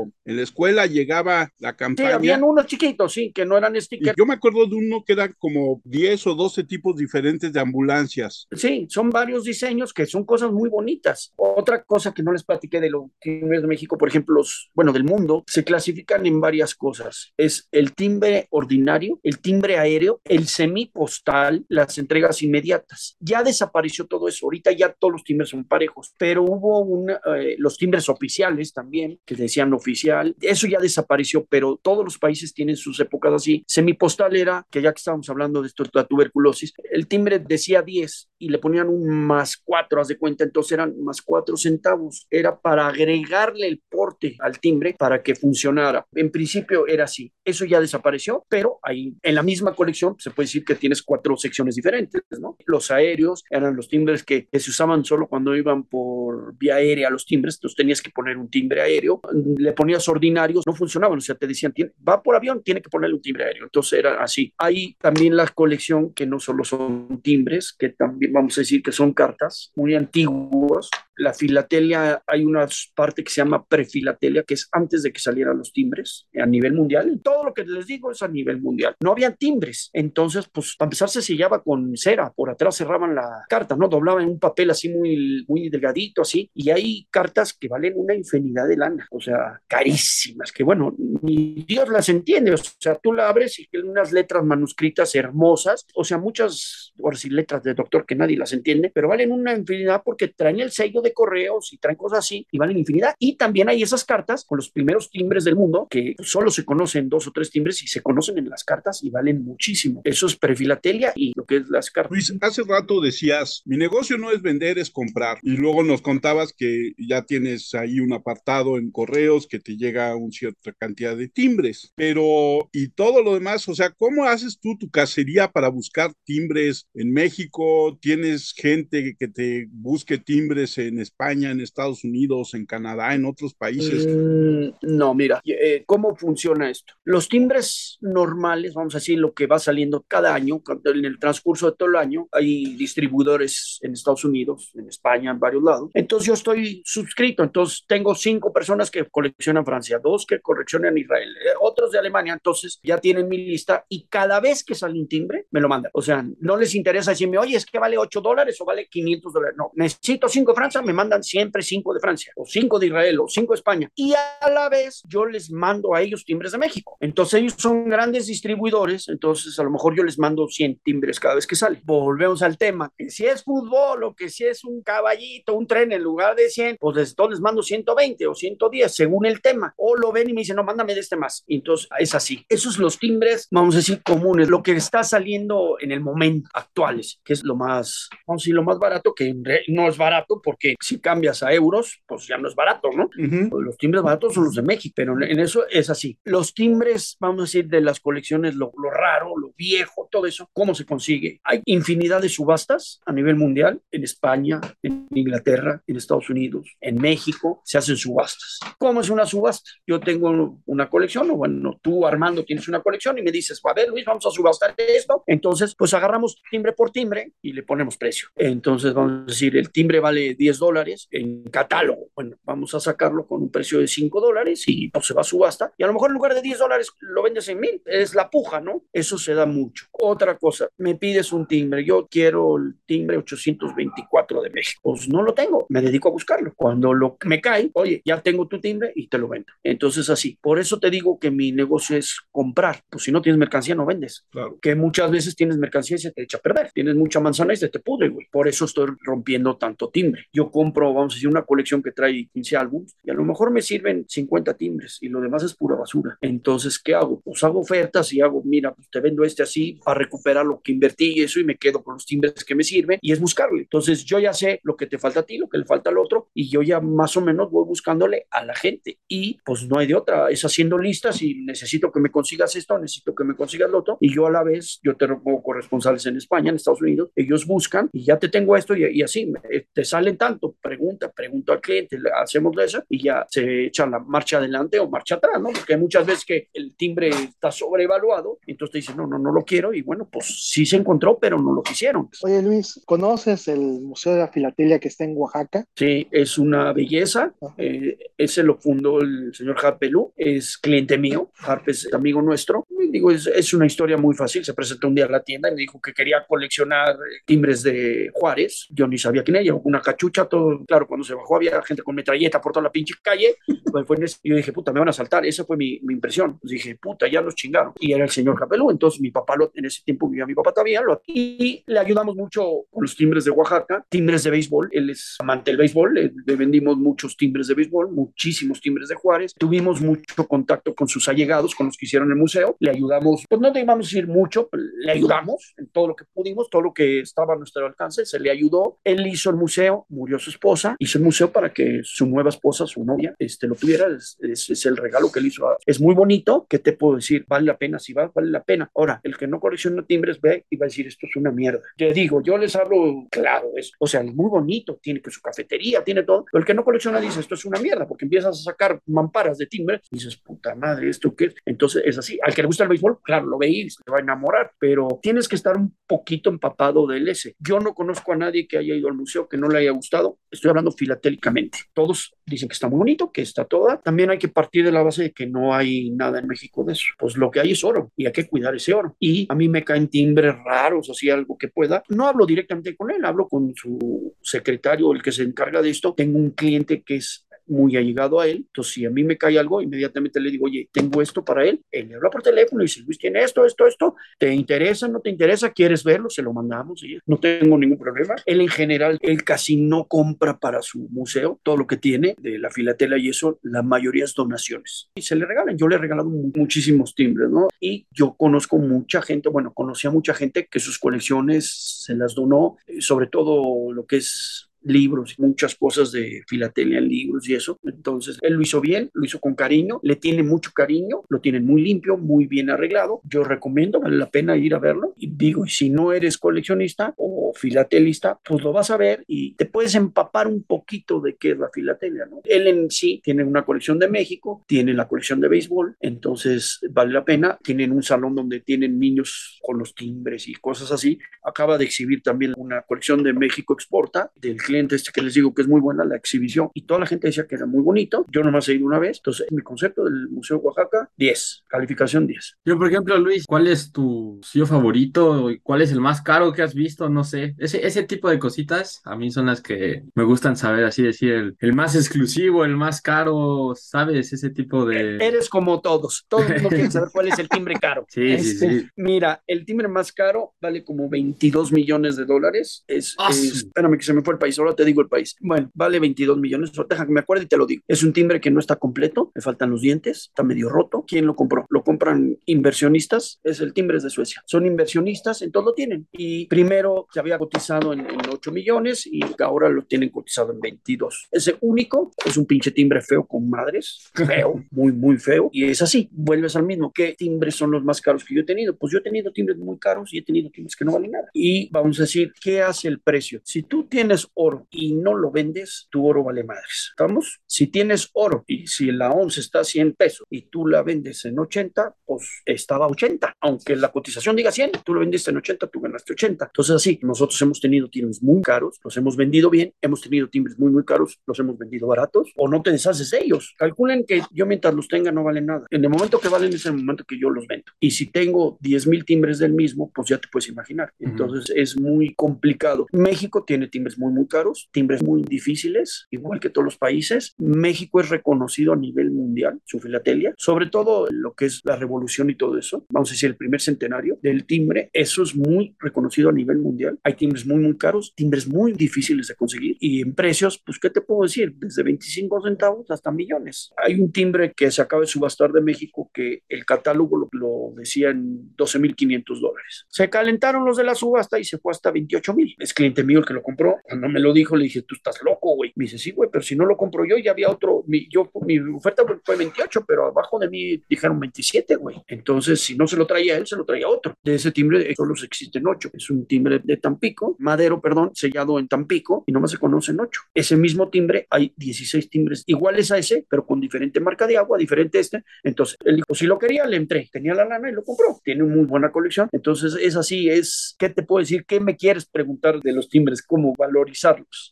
en la escuela llegaba la campaña. Sí, habían unos chiquitos, sí, que no eran stickers. yo me acuerdo de uno que era como 10 o 12 tipos diferentes de ambulancias. Sí, son varios diseños que son cosas muy bonitas. Otra cosa que no les platiqué de lo que es de México, por ejemplo, los, bueno, del mundo, se clasifican en varias cosas. Es el timbre ordinario, el timbre aéreo, el semipostal, las entregas inmediatas. Ya desapareció todo eso. Ahorita ya todos los timbres son parejos, pero hubo una, eh, los timbres oficiales también, que decían oficial. Eso ya desapareció, pero todos los países tienen sus épocas así. Semipostal era, que ya que estábamos hablando de esto de la tuberculosis, el timbre decía 10 yes. Y le ponían un más cuatro, haz de cuenta, entonces eran más cuatro centavos. Era para agregarle el porte al timbre para que funcionara. En principio era así. Eso ya desapareció, pero ahí en la misma colección se puede decir que tienes cuatro secciones diferentes, ¿no? Los aéreos eran los timbres que, se usaban solo cuando iban por vía aérea los timbres, entonces tenías que poner un timbre aéreo, le ponías ordinarios, no funcionaban, o sea, te decían, va por avión, tiene que ponerle un timbre aéreo. Entonces era así. Hay también la colección que no solo son timbres, que también vamos a decir que son cartas muy antiguas la filatelia, hay una parte que se llama prefilatelia, que es antes de que salieran los timbres a nivel mundial. Todo lo que les digo es a nivel mundial. No había timbres. Entonces, pues, para empezar, se sellaba con cera. Por atrás cerraban la carta, ¿no? Doblaban un papel así muy, muy delgadito, así. Y hay cartas que valen una infinidad de lana. O sea, carísimas, que bueno, ni Dios las entiende. O sea, tú la abres y tiene unas letras manuscritas hermosas. O sea, muchas, por decir letras de doctor que nadie las entiende, pero valen una infinidad porque traen el sello de correos y traen cosas así y valen infinidad. Y también hay esas cartas con los primeros timbres del mundo que solo se conocen dos o tres timbres y se conocen en las cartas y valen muchísimo. Eso es prefilatelia y lo que es las cartas. Luis, hace rato decías, mi negocio no es vender, es comprar. Y luego nos contabas que ya tienes ahí un apartado en correos que te llega una cierta cantidad de timbres. Pero, y todo lo demás, o sea, ¿cómo haces tú tu cacería para buscar timbres en México? ¿Tienes gente que te busque timbres en España, en Estados Unidos, en Canadá, en otros países? Mm, no, mira, eh, ¿cómo funciona esto? Los timbres normales, vamos a decir, lo que va saliendo cada año, en el transcurso de todo el año, hay distribuidores en Estados Unidos, en España, en varios lados. Entonces yo estoy suscrito, entonces tengo cinco personas que coleccionan Francia, dos que coleccionan Israel, eh, otros de Alemania, entonces ya tienen mi lista y cada vez que sale un timbre, me lo mandan. O sea, no les interesa decirme, oye, es que vale 8 dólares o vale 500 dólares. No, necesito cinco Francia, me mandan siempre cinco de Francia, o cinco de Israel, o cinco de España. Y a la vez yo les mando a ellos timbres de México. Entonces ellos son grandes distribuidores, entonces a lo mejor yo les mando 100 timbres cada vez que sale. Volvemos al tema, que si es fútbol o que si es un caballito, un tren en lugar de 100, pues entonces les mando 120 o 110 según el tema. O lo ven y me dicen, no, mándame de este más. entonces es así. Esos los timbres, vamos a decir, comunes, lo que está saliendo en el momento actuales, que es lo más, vamos a decir, lo más barato, que no es barato porque si cambias a euros, pues ya no es barato, ¿no? Ujú. Los timbres baratos son los de México, pero en eso es así. Los timbres, vamos a decir, de las colecciones, lo, lo raro, lo viejo, todo eso, ¿cómo se consigue? Hay infinidad de subastas a nivel mundial, en España, en Inglaterra, en Estados Unidos, en México, se hacen subastas. ¿Cómo es una subasta? Yo tengo una colección, o bueno, tú Armando tienes una colección y me dices, a ver Luis, vamos a subastar esto. Entonces, pues agarramos timbre por timbre y le ponemos precio. Entonces, vamos a decir, el timbre vale 10 dólares en catálogo. Bueno, vamos a sacarlo con un precio de 5 dólares y pues se va a subasta. Y a lo mejor en lugar de 10 dólares lo vendes en mil. Es la puja, ¿no? Eso se da mucho. Otra cosa, me pides un timbre. Yo quiero el timbre 824 de México. Pues no lo tengo. Me dedico a buscarlo. Cuando lo me cae, oye, ya tengo tu timbre y te lo vendo. Entonces, así. Por eso te digo que mi negocio es comprar. Pues si no tienes mercancía, no vendes. Claro. Que muchas veces tienes mercancía y se te echa a perder. Tienes mucha manzana y se te pudre, güey. Por eso estoy rompiendo tanto timbre. Yo compro, vamos a decir, una colección que trae 15 álbumes y a lo mejor me sirven 50 timbres y lo demás es pura basura. Entonces, ¿qué hago? Pues hago ofertas y hago, mira, pues te vendo este así para recuperar lo que invertí y eso y me quedo con los timbres que me sirven y es buscarle. Entonces, yo ya sé lo que te falta a ti, lo que le falta al otro y yo ya más o menos voy buscándole a la gente y pues no hay de otra. Es haciendo listas y necesito que me consigas esto, necesito que me consigas lo otro y yo a la vez, yo tengo corresponsales en España, en Estados Unidos, ellos buscan y ya te tengo esto y, y así, me- te salen tanto, pregunta, pregunto al cliente, le hacemos eso y ya se echa la marcha adelante o marcha atrás, ¿no? Porque hay muchas veces que el timbre está sobrevaluado, entonces te dicen, no, no, no lo quiero y bueno, pues sí se encontró, pero no lo quisieron. Oye Luis, ¿conoces el Museo de la Filatelia que está en Oaxaca? Sí, es una belleza. Eh, ese lo fundó el señor Harpelú, es cliente mío. Harp es amigo nuestro. Y digo, es, es una historia muy fácil. Se presentó un día a la tienda y me dijo que quería coleccionar timbres de Juárez. Yo ni sabía quién era, una cachucha, todo. Claro, cuando se bajó había gente con metralleta por toda la pinche calle. Pues fue en ese- yo dije, puta, me van a saltar. Esa fue mi, mi impresión. Pues dije, puta, ya nos chingaron. Y era el señor Harpelú. Entonces mi papá, lo, en ese tiempo vivía mi papá todavía, lo, y le ayudamos mucho con los timbres de Oaxaca, timbres de béisbol. Él es amante del béisbol, le, le vendimos muchos timbres de béisbol, muchísimos timbres de Juárez. Tuvimos mucho contacto con sus allegados, con los que hicieron el museo. Le ayudamos, pues no te íbamos a decir mucho, le ayudamos en todo lo que pudimos, todo lo que estaba a nuestro alcance, se le ayudó. Él hizo el museo, murió su esposa, hizo el museo para que su nueva esposa, su novia, este, lo tuviera. Es, el regalo que él hizo. Es muy bonito, ¿qué te puedo decir? Vale la pena, si va, vale la pena. Ahora, el que no colecciona timbres ve y va a decir, esto es una mierda. Te digo, yo les hablo claro, es, o sea, es muy bonito, tiene que su cafetería, tiene todo, pero el que no colecciona dice, esto es una mierda, porque empiezas a sacar mamparas de timbre y dices, puta madre, ¿esto qué es? Entonces es así. Al que le gusta el béisbol, claro, lo ve y se va a enamorar, pero tienes que estar un poquito empapado del ese. Yo no conozco a nadie que haya ido al museo que no le haya gustado, estoy hablando filatélicamente. Todos dicen que está muy bonito, que está toda. También hay que partir de la base de que no hay nada en México de eso. Pues lo que hay es oro y hay que cuidar ese oro. Y a mí me caen timbres raros, así algo que pueda. No hablo directamente con él, hablo con su secretario, el que se encarga de esto. Tengo un cliente que es muy allegado a él, entonces si a mí me cae algo, inmediatamente le digo, oye, tengo esto para él, él le habla por teléfono y dice, Luis tiene esto, esto, esto, ¿te interesa, no te interesa? ¿Quieres verlo? Se lo mandamos no tengo ningún problema. Él en general, él casi no compra para su museo, todo lo que tiene de la filatela y eso, la mayoría es donaciones. Y se le regalan, yo le he regalado mu- muchísimos timbres, ¿no? Y yo conozco mucha gente, bueno, conocí a mucha gente que sus colecciones se las donó, eh, sobre todo lo que es libros muchas cosas de filatelia libros y eso. Entonces, él lo hizo bien, lo hizo con cariño, le tiene mucho cariño, lo tienen muy limpio, muy bien arreglado. Yo recomiendo, vale la pena ir a verlo. Y digo, y si no eres coleccionista o filatelista, pues lo vas a ver y te puedes empapar un poquito de qué es la filatelia, ¿no? Él en sí tiene una colección de México, tiene la colección de béisbol, entonces vale la pena. Tienen un salón donde tienen niños con los timbres y cosas así. Acaba de exhibir también una colección de México Exporta, del cliente este que les digo que es muy buena, la exhibición, y toda la gente decía que era muy bonito. Yo nomás he ido una vez, entonces mi concepto del Museo de Oaxaca, 10, calificación 10. Yo, por ejemplo, Luis, ¿cuál es tu sello favorito? ¿Y ¿Cuál es el más caro que has visto? No sé. Ese, ese tipo de cositas a mí son las que me gustan saber, así decir, el, el más exclusivo, el más caro, ¿sabes? Ese tipo de... Eres como todos, todo el mundo quiere saber cuál es el timbre caro. Sí, sí, Este, sí. Mira, el timbre más caro vale como 22 millones de dólares. Es, Ah, es- espérame que se me fue el país, ahora te digo el país. Bueno, vale 22 millones. Deja que me acuerde y te lo digo. Es un timbre que no está completo, le faltan los dientes, está medio roto. ¿Quién lo compró? Lo compran inversionistas, es el timbre es de Suecia. Son inversionistas, entonces lo tienen. Y primero se había había cotizado en, en 8 millones y ahora lo tienen cotizado en 22. Ese único es un pinche timbre feo con madres, feo, muy, muy feo. Y es así, vuelves al mismo. ¿Qué timbres son los más caros que yo he tenido? Pues yo he tenido timbres muy caros y he tenido timbres que no valen nada. Y vamos a decir, ¿qué hace el precio? Si tú tienes oro y no lo vendes, tu oro vale madres. ¿Estamos? Si tienes oro y si la once está a 100 pesos y tú la vendes en 80, pues estaba a 80. Aunque la cotización diga 100, tú lo vendiste en 80, tú ganaste 80. Entonces así, nosotros hemos tenido timbres muy caros, los hemos vendido bien, hemos tenido timbres muy, muy caros, los hemos vendido baratos o no te deshaces de ellos. Calculen que yo mientras los tenga no valen nada. En el momento que valen es el momento que yo los vendo. Y si tengo 10 mil timbres del mismo, pues ya te puedes imaginar. Entonces es muy complicado. México tiene timbres muy, muy caros, timbres muy difíciles, igual que todos los países. México es reconocido a nivel mundial, su filatelia, sobre todo lo que es la revolución y todo eso. Vamos a decir, el primer centenario del timbre, eso es muy reconocido a nivel mundial. Hay timbres muy, muy caros, timbres muy difíciles de conseguir y en precios, pues, ¿qué te puedo decir? Desde 25 centavos hasta millones. Hay un timbre que se acaba de subastar de México que el catálogo lo, lo decía en 12.500 dólares. Se calentaron los de la subasta y se fue hasta 28 mil. Es cliente mío el que lo compró. Cuando me lo dijo, le dije, tú estás loco, güey. Me dice, sí, güey, pero si no lo compro yo, ya había otro. Mi, yo, mi oferta fue 28, pero abajo de mí dijeron 27, güey. Entonces, si no se lo traía él, se lo traía otro. De ese timbre solo existen 8. Es un timbre de Tampico, madero, perdón, sellado en Tampico y nomás se conocen 8. Ese mismo timbre, hay 16 timbres iguales a ese, pero con diferente marca de agua, diferente este. Entonces, él dijo, si lo quería, le entré. Tenía la lana y lo compró. Tiene muy buena colección. Entonces, es así, es, ¿qué te puedo decir? ¿Qué me quieres preguntar de los timbres? ¿Cómo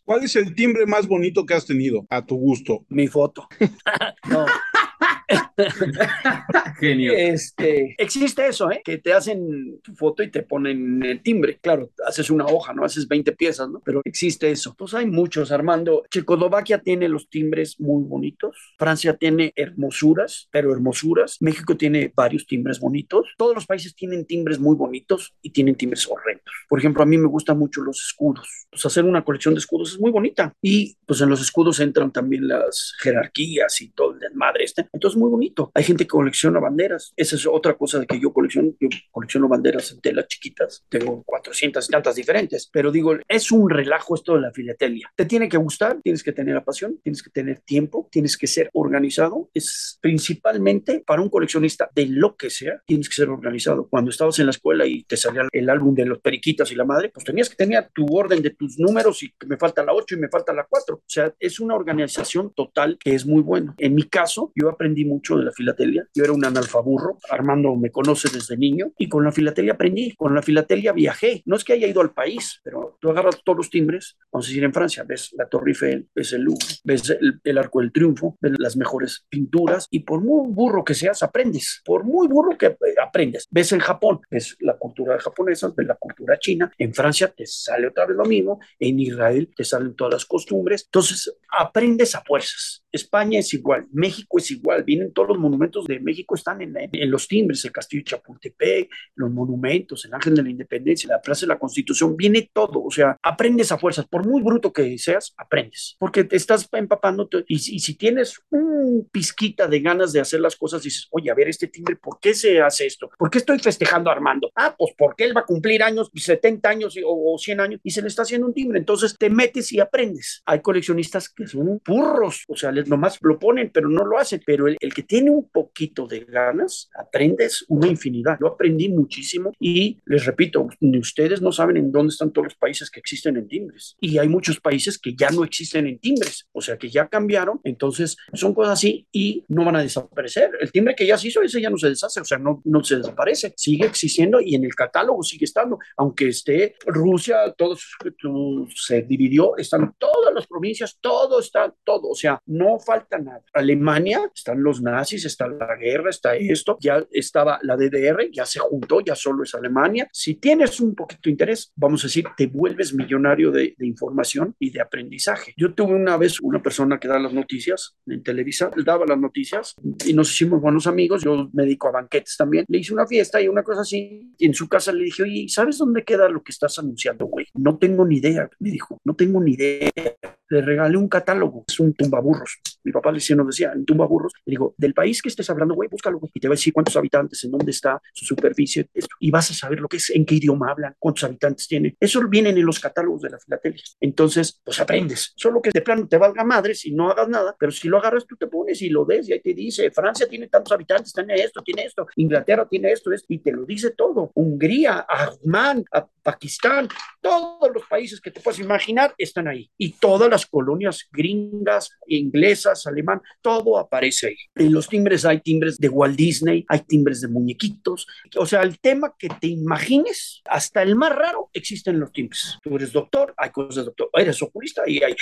¿Cuál es el timbre más bonito que has tenido a tu gusto? Mi foto. no. Genio. Este, existe eso, ¿eh? Que te hacen tu foto y te ponen el timbre. Claro, haces una hoja, ¿no? Haces 20 piezas, ¿no? Pero existe eso. Pues hay muchos, Armando. Checoslovaquia tiene los timbres muy bonitos. Francia tiene hermosuras, pero hermosuras. México tiene varios timbres bonitos. Todos los países tienen timbres muy bonitos y tienen timbres horrendos. Por ejemplo, a mí me gustan mucho los escudos. Pues hacer una colección de escudos es muy bonita. Y pues en los escudos entran también las jerarquías y todo el desmadre este. Entonces, muy bonito. Hay gente que colecciona banderas. Esa es otra cosa de que yo colecciono. Yo colecciono banderas en telas chiquitas. Tengo 400 y tantas diferentes. Pero digo, es un relajo esto de la filatelia. Te tiene que gustar, tienes que tener la pasión, tienes que tener tiempo, tienes que ser organizado. Es principalmente para un coleccionista de lo que sea, tienes que ser organizado. Cuando estabas en la escuela y te salía el álbum de los periquitas y la madre, pues tenías que tener tu orden de tus números y que me falta la 8 y me falta la 4. O sea, es una organización total que es muy bueno. En mi caso, yo aprendí mucho de la filatelia. Yo era un analfaburro. Armando me conoce desde niño y con la filatelia aprendí. Con la filatelia viajé. No es que haya ido al país, pero tú agarras todos los timbres. Vamos a decir en Francia, ves la Torre Eiffel, ves el Louvre, ves el, el Arco del Triunfo, ves las mejores pinturas y por muy burro que seas, aprendes. Por muy burro que eh, aprendes. Ves en Japón, ves la cultura japonesa, ves la cultura china. En Francia te sale otra vez lo mismo. En Israel te salen todas las costumbres. Entonces, aprendes a fuerzas. España es igual, México es igual, vienen todos los monumentos de México, están en, en, los timbres, el Castillo de Chapultepec, los monumentos, el Ángel de la Independencia, la Plaza de la Constitución, viene todo, o sea, aprendes a fuerzas, por muy bruto que seas, aprendes, porque te estás empapando y, y si tienes un pizquita de ganas de hacer las cosas, dices, oye, a ver, este timbre, ¿por qué se hace esto? ¿Por qué estoy festejando a Armando? Ah, pues porque él va a cumplir años, 70 años o, o 100 años, y se le está haciendo un timbre, entonces te metes y aprendes. Hay coleccionistas que son burros, o sea, les nomás lo ponen, pero no lo hacen. Pero el, el, que tiene un poquito de ganas, aprendes una infinidad. Yo aprendí muchísimo y les repito, ustedes no saben en dónde están todos los países que existen en timbres. Y hay muchos países que ya no existen en timbres, o sea, que ya cambiaron. Entonces, son cosas así y no van a desaparecer. El timbre que ya se hizo, ese ya no se deshace, o sea, no, no se desaparece. Sigue existiendo y en el catálogo sigue estando. Aunque esté Rusia, todo se dividió, están todas las provincias, todo está, todo. O sea, no falta nada. Alemania, están los nazis, está la guerra, está esto, ya estaba la DDR, ya se juntó, ya solo es Alemania. Si tienes un poquito de interés, vamos a decir, te vuelves millonario de, de información y de aprendizaje. Yo tuve una vez una persona que da las noticias en Televisa, daba las noticias y nos hicimos buenos amigos, yo me dedico a banquetes también, le hice una fiesta y una cosa así, y en su casa le dije, oye, ¿sabes dónde queda lo que estás anunciando, güey? No tengo ni idea, me dijo, no tengo ni idea le regalé un catálogo, es un tumbaburros. Mi papá le decía, nos decía, un tumbaburros. Le digo, del país que estés hablando, güey, búscalo, y te va a decir cuántos habitantes, en dónde está su superficie, esto, y vas a saber lo que es, en qué idioma hablan, cuántos habitantes tiene. Eso viene en los catálogos de la filatelia. Entonces, pues aprendes. Solo que de plano te valga madre si no hagas nada, pero si lo agarras, tú te pones y lo des y ahí te dice, Francia tiene tantos habitantes, tiene esto, tiene esto, Inglaterra tiene esto, esto y te lo dice todo. Hungría, Ajman, Pakistán, todos los países que te puedas imaginar están ahí. Y todas las colonias gringas, inglesas, alemán, todo aparece ahí. En los timbres hay timbres de Walt Disney, hay timbres de muñequitos. O sea, el tema que te imagines, hasta el más raro, existen los timbres. Tú eres doctor, hay cosas de doctor. Eres oculista, ahí hay.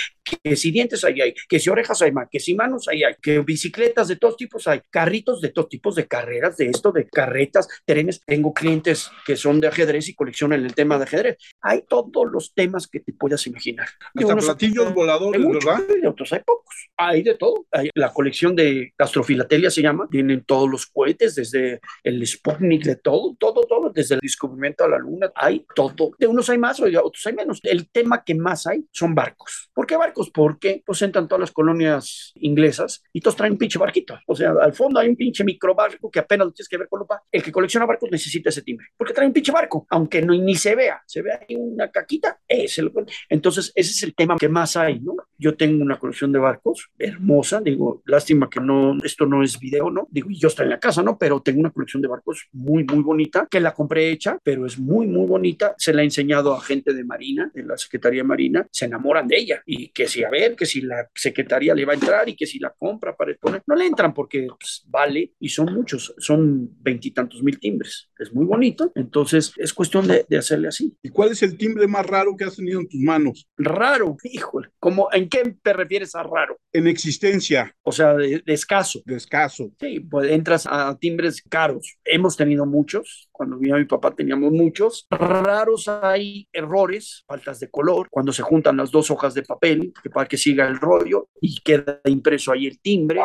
Que si dientes, ahí hay. Que si orejas, hay más. Que si manos, ahí hay. Que bicicletas de todos tipos hay. Carritos de todos tipos de carreras, de esto, de carretas, trenes. Tengo clientes que son de ajedrez y coleccionan el tema de ajedrez. Hay todos los temas que te puedas imaginar. Hasta platillos voladores, ¿verdad? De otros hay pocos. Hay de todo. Hay la colección de gastrofilatelia se llama. Tienen todos los cohetes, desde el Sputnik, de todo, todo, todo, desde el descubrimiento a la luna. Hay todo. De unos hay más, de otros hay menos. El tema que más hay son barcos. ¿Por qué barcos? Porque pues entran todas las colonias inglesas y todos traen un pinche barquito. O sea, al fondo hay un pinche microbarco que apenas lo tienes que ver con lupa. El que colecciona barcos necesita ese timbre. Porque trae un pinche barco, aunque no, ni se vea. Se ve ahí una caquita. Ese lo... Entonces, ese es el tema que más hay, ¿no? Yo tengo una colección de barcos hermosa. Digo, lástima que no, esto no es video, ¿no? Digo, yo estoy en la casa, ¿no? Pero tengo una colección de barcos muy, muy bonita que la compré hecha, pero es muy, muy bonita. Se la he enseñado a gente de Marina, de la Secretaría Marina. Se enamoran de ella. Y que si, a ver, que si la Secretaría le va a entrar y que si la compra para exponer, no le entran porque pues, vale y son muchos, son veintitantos mil timbres. Es muy bonito. Entonces, es cuestión de, de hacerle así. ¿Y cuál es el timbre más raro que has tenido en tus manos? Raro, híjole. ¿Cómo, ¿En qué te refieres a raro? En existencia. O sea, de, de escaso. De escaso. Sí, pues entras a timbres caros. Hemos tenido muchos. Cuando vino mi papá teníamos muchos. Raros hay errores, faltas de color, cuando se juntan las dos hojas de papel que para que siga el rollo y queda impreso ahí el timbre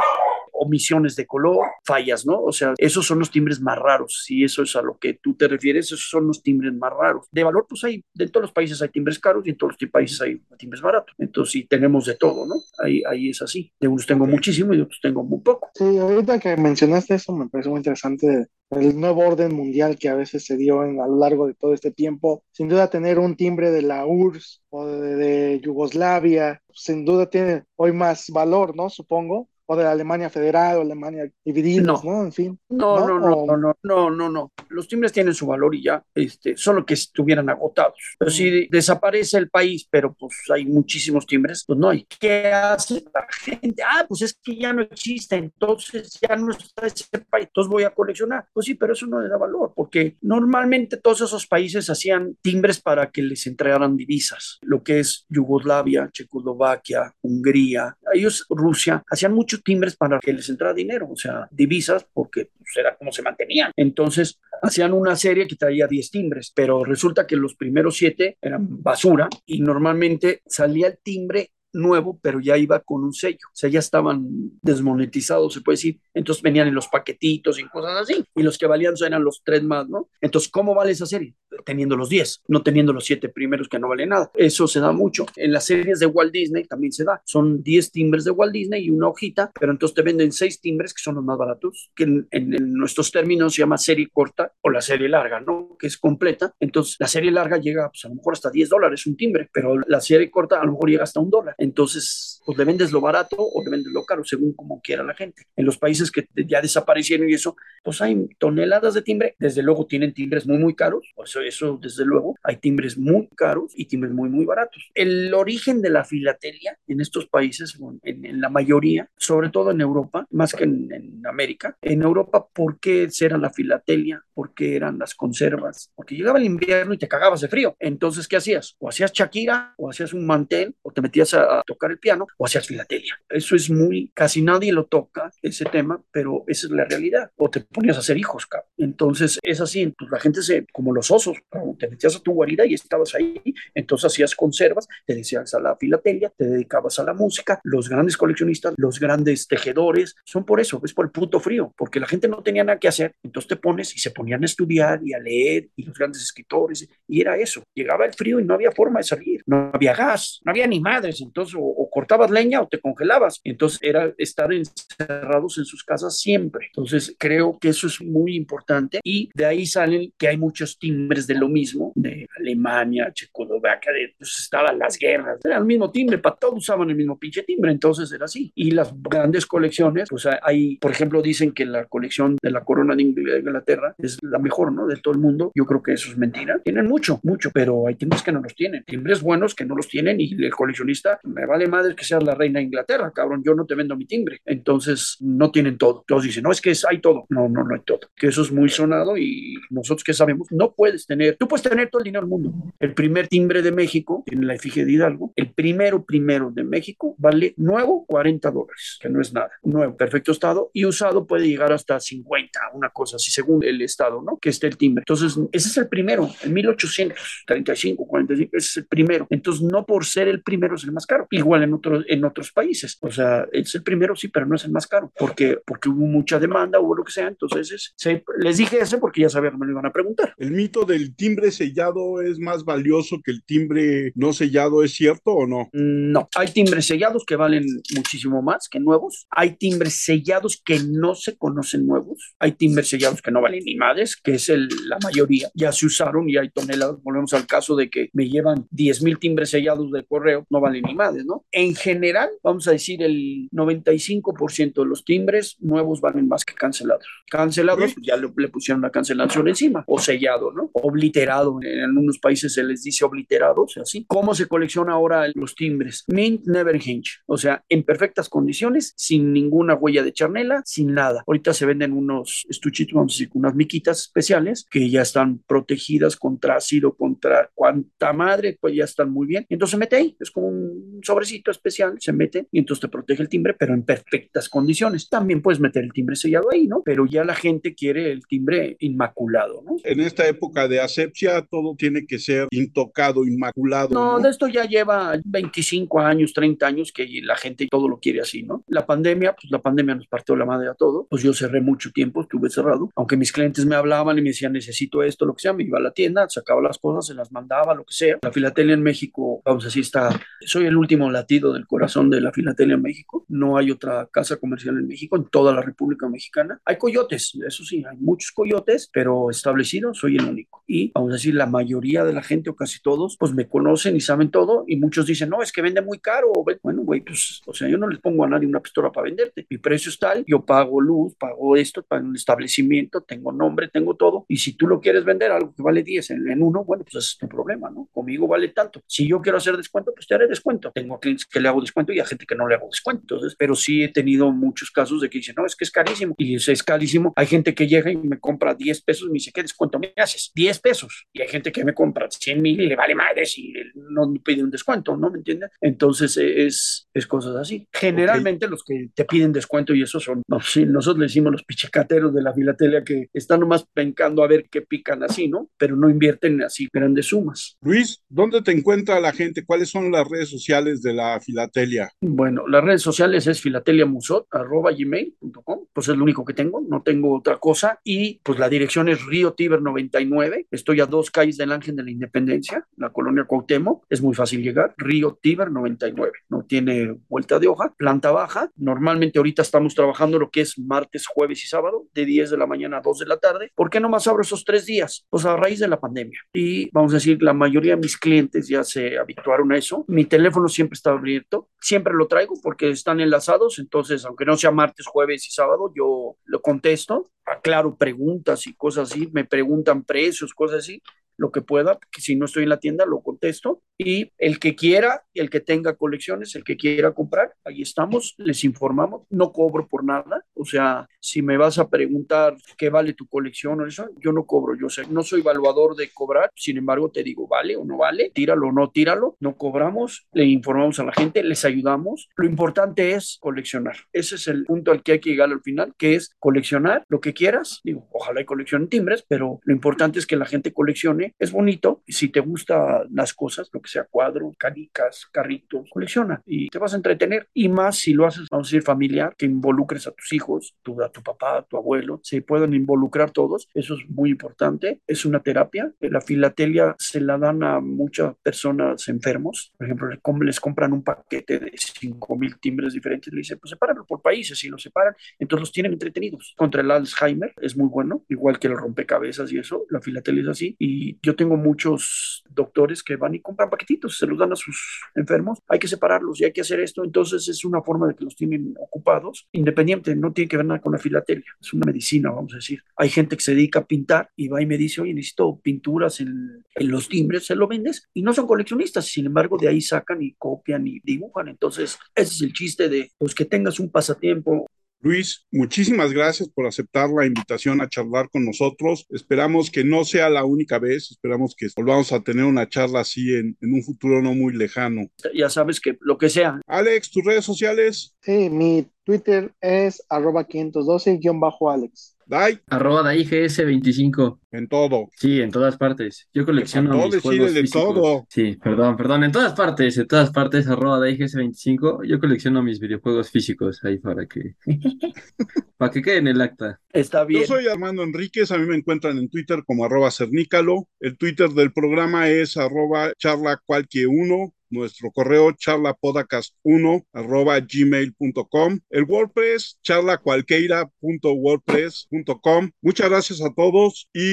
omisiones de color, fallas, ¿no? O sea, esos son los timbres más raros. Si eso es a lo que tú te refieres, esos son los timbres más raros. De valor, pues hay, de todos los países hay timbres caros y en todos los países hay timbres baratos. Entonces, sí, tenemos de todo, ¿no? Ahí, ahí es así. De unos tengo muchísimo y de otros tengo muy poco. Sí, ahorita que mencionaste eso, me parece muy interesante el nuevo orden mundial que a veces se dio en, a lo largo de todo este tiempo. Sin duda, tener un timbre de la URSS o de, de Yugoslavia, sin duda tiene hoy más valor, ¿no? Supongo o de la Alemania Federal o Alemania dividida, no. ¿no? En fin. No, no, no, no, no, no, no, no. Los timbres tienen su valor y ya, este, solo que estuvieran agotados. Pero si desaparece el país, pero pues hay muchísimos timbres, pues no hay. ¿Qué hace la gente? Ah, pues es que ya no existe, entonces ya no está ese país, entonces voy a coleccionar. Pues sí, pero eso no le da valor, porque normalmente todos esos países hacían timbres para que les entregaran divisas, lo que es Yugoslavia, Checoslovaquia, Hungría, ellos, Rusia, hacían timbres para que les entrara dinero, o sea, divisas, porque pues, era como se mantenían. Entonces, hacían una serie que traía 10 timbres, pero resulta que los primeros 7 eran basura y normalmente salía el timbre nuevo, pero ya iba con un sello. O sea, ya estaban desmonetizados, se puede decir. Entonces venían en los paquetitos y cosas así. Y los que valían eran los tres más, ¿no? Entonces, ¿cómo vale esa serie? Teniendo los 10, no teniendo los 7 primeros que no vale nada. Eso se da mucho. En las series de Walt Disney también se da. Son 10 timbres de Walt Disney y una hojita, pero entonces te venden 6 timbres que son los más baratos, que en nuestros términos se llama serie corta o la serie larga, ¿no? Que es completa. Entonces, la serie larga llega pues, a lo mejor hasta 10 dólares un timbre, pero la serie corta a lo mejor llega hasta un dólar. Entonces, pues le vendes lo barato o le vendes lo caro, según como quiera la gente. En los países que ya desaparecieron y eso, pues hay toneladas de timbre. Desde luego tienen timbres muy, muy caros. Eso, eso, desde luego, hay timbres muy caros y timbres muy, muy baratos. El origen de la filatelia en estos países, en, en la mayoría, sobre todo en Europa, más que en, en, América, en Europa, ¿por qué era la filatelia? ¿Por qué eran las conservas? Porque llegaba el invierno y te cagabas de frío. Entonces, ¿qué hacías? O hacías Shakira, o hacías un mantel, o te metías a, a tocar el piano, o hacías filatelia. Eso es muy, casi nadie lo toca, ese tema, pero esa es la realidad. O te ponías a hacer hijos, cabrón. Entonces, es así. Pues la gente se, como los osos, cabrón, te metías a tu guarida y estabas ahí. Entonces hacías conservas, te decías a la filatelia, te dedicabas a la música. Los grandes coleccionistas, los grandes tejedores, son por eso, es por el puto frío, porque la gente no tenía nada que hacer. Entonces te pones y se ponían a estudiar y a leer, y los grandes escritores, y era eso. Llegaba el frío y no había forma de salir, no había gas, no había ni madres. Entonces, o, o cortabas leña o te congelabas. Entonces era estar encerrados en sus casas siempre. Entonces creo que eso es muy importante y de ahí salen que hay muchos timbres de lo mismo, de Alemania, Checoslovaquia, de, pues estaban las guerras, era el mismo timbre, para todos usaban el mismo pinche timbre, entonces era así. Y las grandes colecciones, pues hay, por ejemplo, dicen que la colección de la corona de Inglaterra es la mejor, ¿no? De todo el mundo. Yo creo que eso es mentira. Tienen mucho, mucho, pero hay timbres que no los tienen. Timbres buenos que no los tienen y el coleccionista, me vale madre que seas la reina de Inglaterra, cabrón, yo no te vendo mi timbre. Entonces, no tienen todo. Todos dicen, no, es que hay todo. No, no, no hay todo. Que eso es muy sonado y nosotros que sabemos, no puedes tener, tú puedes tener todo el dinero del mundo. El primer timbre de México, en la efigie de Hidalgo, el primero, primero de México, vale nuevo 40 dólares, que no es nada. Nuevo, perfecto estado y usado puede llegar hasta 50, una cosa así, según el estado, ¿no? Que esté el timbre. Entonces, ese es el primero, en 1835, 45, ese es el primero. Entonces, no por ser el primero es el más caro. Igual en, otros en otros países. O sea, es el primero, sí, pero no es el más caro, porque, porque hubo mucha demanda, hubo lo que sea. Entonces, les dije eso porque ya sabía que me lo iban a preguntar. ¿El mito del timbre sellado es más valioso que el timbre no sellado? ¿Es cierto o no? No, hay timbres sellados que valen muchísimo más que nuevos. Hay timbres sellados que no se conocen nuevos. Hay timbres sellados que no valen ni madres, que es el, la mayoría. Ya se usaron y hay toneladas. Volvemos al caso de que me llevan 10 mil timbres sellados de correo, no valen ni madres, ¿no? En general, vamos a decir, el 95% de los timbres nuevos valen más que cancelados. Cancelados, pues ya le, le, pusieron la cancelación encima, o sellado, ¿no? Obliterado. En algunos países se les dice obliterado, o sea, así. ¿Cómo se colecciona ahora los timbres? Mint never hinge, o sea, en perfectas condiciones, sin ninguna huella de charnela, sin nada. Ahorita se venden unos estuchitos, vamos a decir, unas miquitas especiales que ya están protegidas contra ácido, contra cuanta madre, pues ya están muy bien. Entonces se mete ahí, es como un sobrecito especial, se mete y entonces te protege el timbre, pero en perfectas condiciones. También puedes meter el timbre sellado ahí, ¿no? Pero ya la gente quiere el timbre inmaculado, ¿no? En esta época de asepsia, todo tiene que ser intocado, inmaculado. No, ¿no? de esto ya lleva 25 años, 30 años que la gente todo lo quiere así, ¿no? La pandemia, pues la pandemia nos partió la madre a todo, pues yo cerré mucho tiempo, estuve cerrado, aunque mis clientes me hablaban y me decían, necesito esto, lo que sea, me iba a la tienda, sacaba las cosas, se las mandaba, lo que sea. La filatelia en México, vamos a decir, está, soy el último latido del corazón de la filatelia en México, no hay otra casa comercial en México, en toda la República Mexicana. Hay coyotes, eso sí, hay muchos coyotes, pero establecidos soy el único. Y vamos a decir, la mayoría de la gente o casi todos, pues me conocen y saben todo y muchos dicen, no, es que vende muy caro. Bueno, güey, pues, o sea, yo no les pongo a nadie una pistola para venderte. Mi precio es tal, yo pago luz, pago esto, pago un establecimiento, tengo nombre, tengo todo. Y si tú lo quieres vender algo que vale 10 en, en uno, bueno, pues es tu problema, ¿no? Conmigo vale tanto. Si yo quiero hacer descuento, pues te haré descuento. Tengo clientes que le hago descuento y a gente que no le hago descuento. Entonces, pero sí he tenido muchos casos de que dicen, no, es que es carísimo. Y es, es carísimo. Hay gente que llega y me compra 10 pesos y me dice, ¿qué descuento me haces? 10 pesos. Y hay gente que me compra 100 mil y le vale madres y no pide un descuento, ¿no? ¿Me entiendes? Entonces es, es cosas así. Generalmente okay. los que te piden descuento y eso son, no, sí, nosotros le decimos los pichicateros de la filatelia que están nomás pencando a ver qué pican así, ¿no? Pero no invierten así grandes sumas. Luis, ¿dónde te encuentra la gente? ¿Cuáles son las redes sociales de la filatelia? Bueno, las redes sociales es filateliamusot, arroba gmail.com, pues es lo único que tengo, no tengo otra cosa. Y pues la dirección es Río Tíber 99, estoy a dos calles del Ángel de la Independencia, la colonia Cuauhtémoc, es muy fácil llegar, Río Tíber 99, no tiene vuelta de hoja, planta baja, normalmente ahorita estamos trabajando lo que es martes, jueves y sábado, de 10 de la mañana a 2 de la tarde, ¿por qué no más abro esos tres días? Pues a raíz de la pandemia. Y vamos a decir, la mayoría de mis clientes ya se habituaron a eso, mi teléfono siempre está abierto, siempre lo traigo porque están enlazados, entonces aunque no sea martes, jueves y sábado, yo lo contesto, aclaro preguntas y cosas así, me preguntan precios, cosas así, lo que pueda, que si no estoy en la tienda lo contesto y el que quiera, el que tenga colecciones, el que quiera comprar, ahí estamos, les informamos, no cobro por nada, o sea, si me vas a preguntar qué vale tu colección o eso, yo no cobro, yo sé, no soy evaluador de cobrar, sin embargo te digo, vale o no vale, tíralo o no tíralo, no cobramos, le informamos a la gente, les ayudamos, lo importante es coleccionar, ese es el punto al que hay que llegar al final, que es coleccionar lo que quieras, digo, ojalá y coleccionen timbres, pero lo importante es que la gente coleccione es bonito, si te gustan las cosas, lo que sea cuadros, canicas, carritos, colecciona y te vas a entretener. Y más si lo haces, vamos a decir, familiar, que involucres a tus hijos, tu, a tu papá, a tu abuelo, se pueden involucrar todos. Eso es muy importante. Es una terapia. La filatelia se la dan a muchas personas enfermos. Por ejemplo, les compran un paquete de 5 mil timbres diferentes. Le dicen, pues sepárenlo por países. Y lo separan, entonces los tienen entretenidos. Contra el Alzheimer es muy bueno, igual que el rompecabezas y eso. La filatelia es así. Y yo tengo muchos doctores que van y compran se los dan a sus enfermos. Hay que separarlos y hay que hacer esto. Entonces es una forma de que los tienen ocupados, independiente, no tiene que ver nada con la filatelia. Es una medicina, vamos a decir. Hay gente que se dedica a pintar y va y me dice, oye, necesito pinturas en, en los timbres, se lo vendes y no son coleccionistas. Sin embargo, de ahí sacan y copian y dibujan. Entonces, ese es el chiste de pues, que tengas un pasatiempo Luis, muchísimas gracias por aceptar la invitación a charlar con nosotros. Esperamos que no sea la única vez, esperamos que volvamos a tener una charla así en, en un futuro no muy lejano. Ya sabes que lo que sea. Alex, tus redes sociales. Sí, mi Twitter es arroba 512-Alex. Dai. Arroba DaiGS25. En todo. Sí, en todas partes. Yo colecciono No mis juegos de físicos. todo. Sí, perdón, perdón. En todas partes, en todas partes, arroba DaiGS25. Yo colecciono mis videojuegos físicos ahí para que... para que quede en el acta. Está bien. Yo soy Armando Enríquez, a mí me encuentran en Twitter como arroba cernícalo. El Twitter del programa es arroba charla cualquier uno. Nuestro correo charlapodcast1 arroba gmail.com. El WordPress charlacualqueira.wordpress.com. Muchas gracias a todos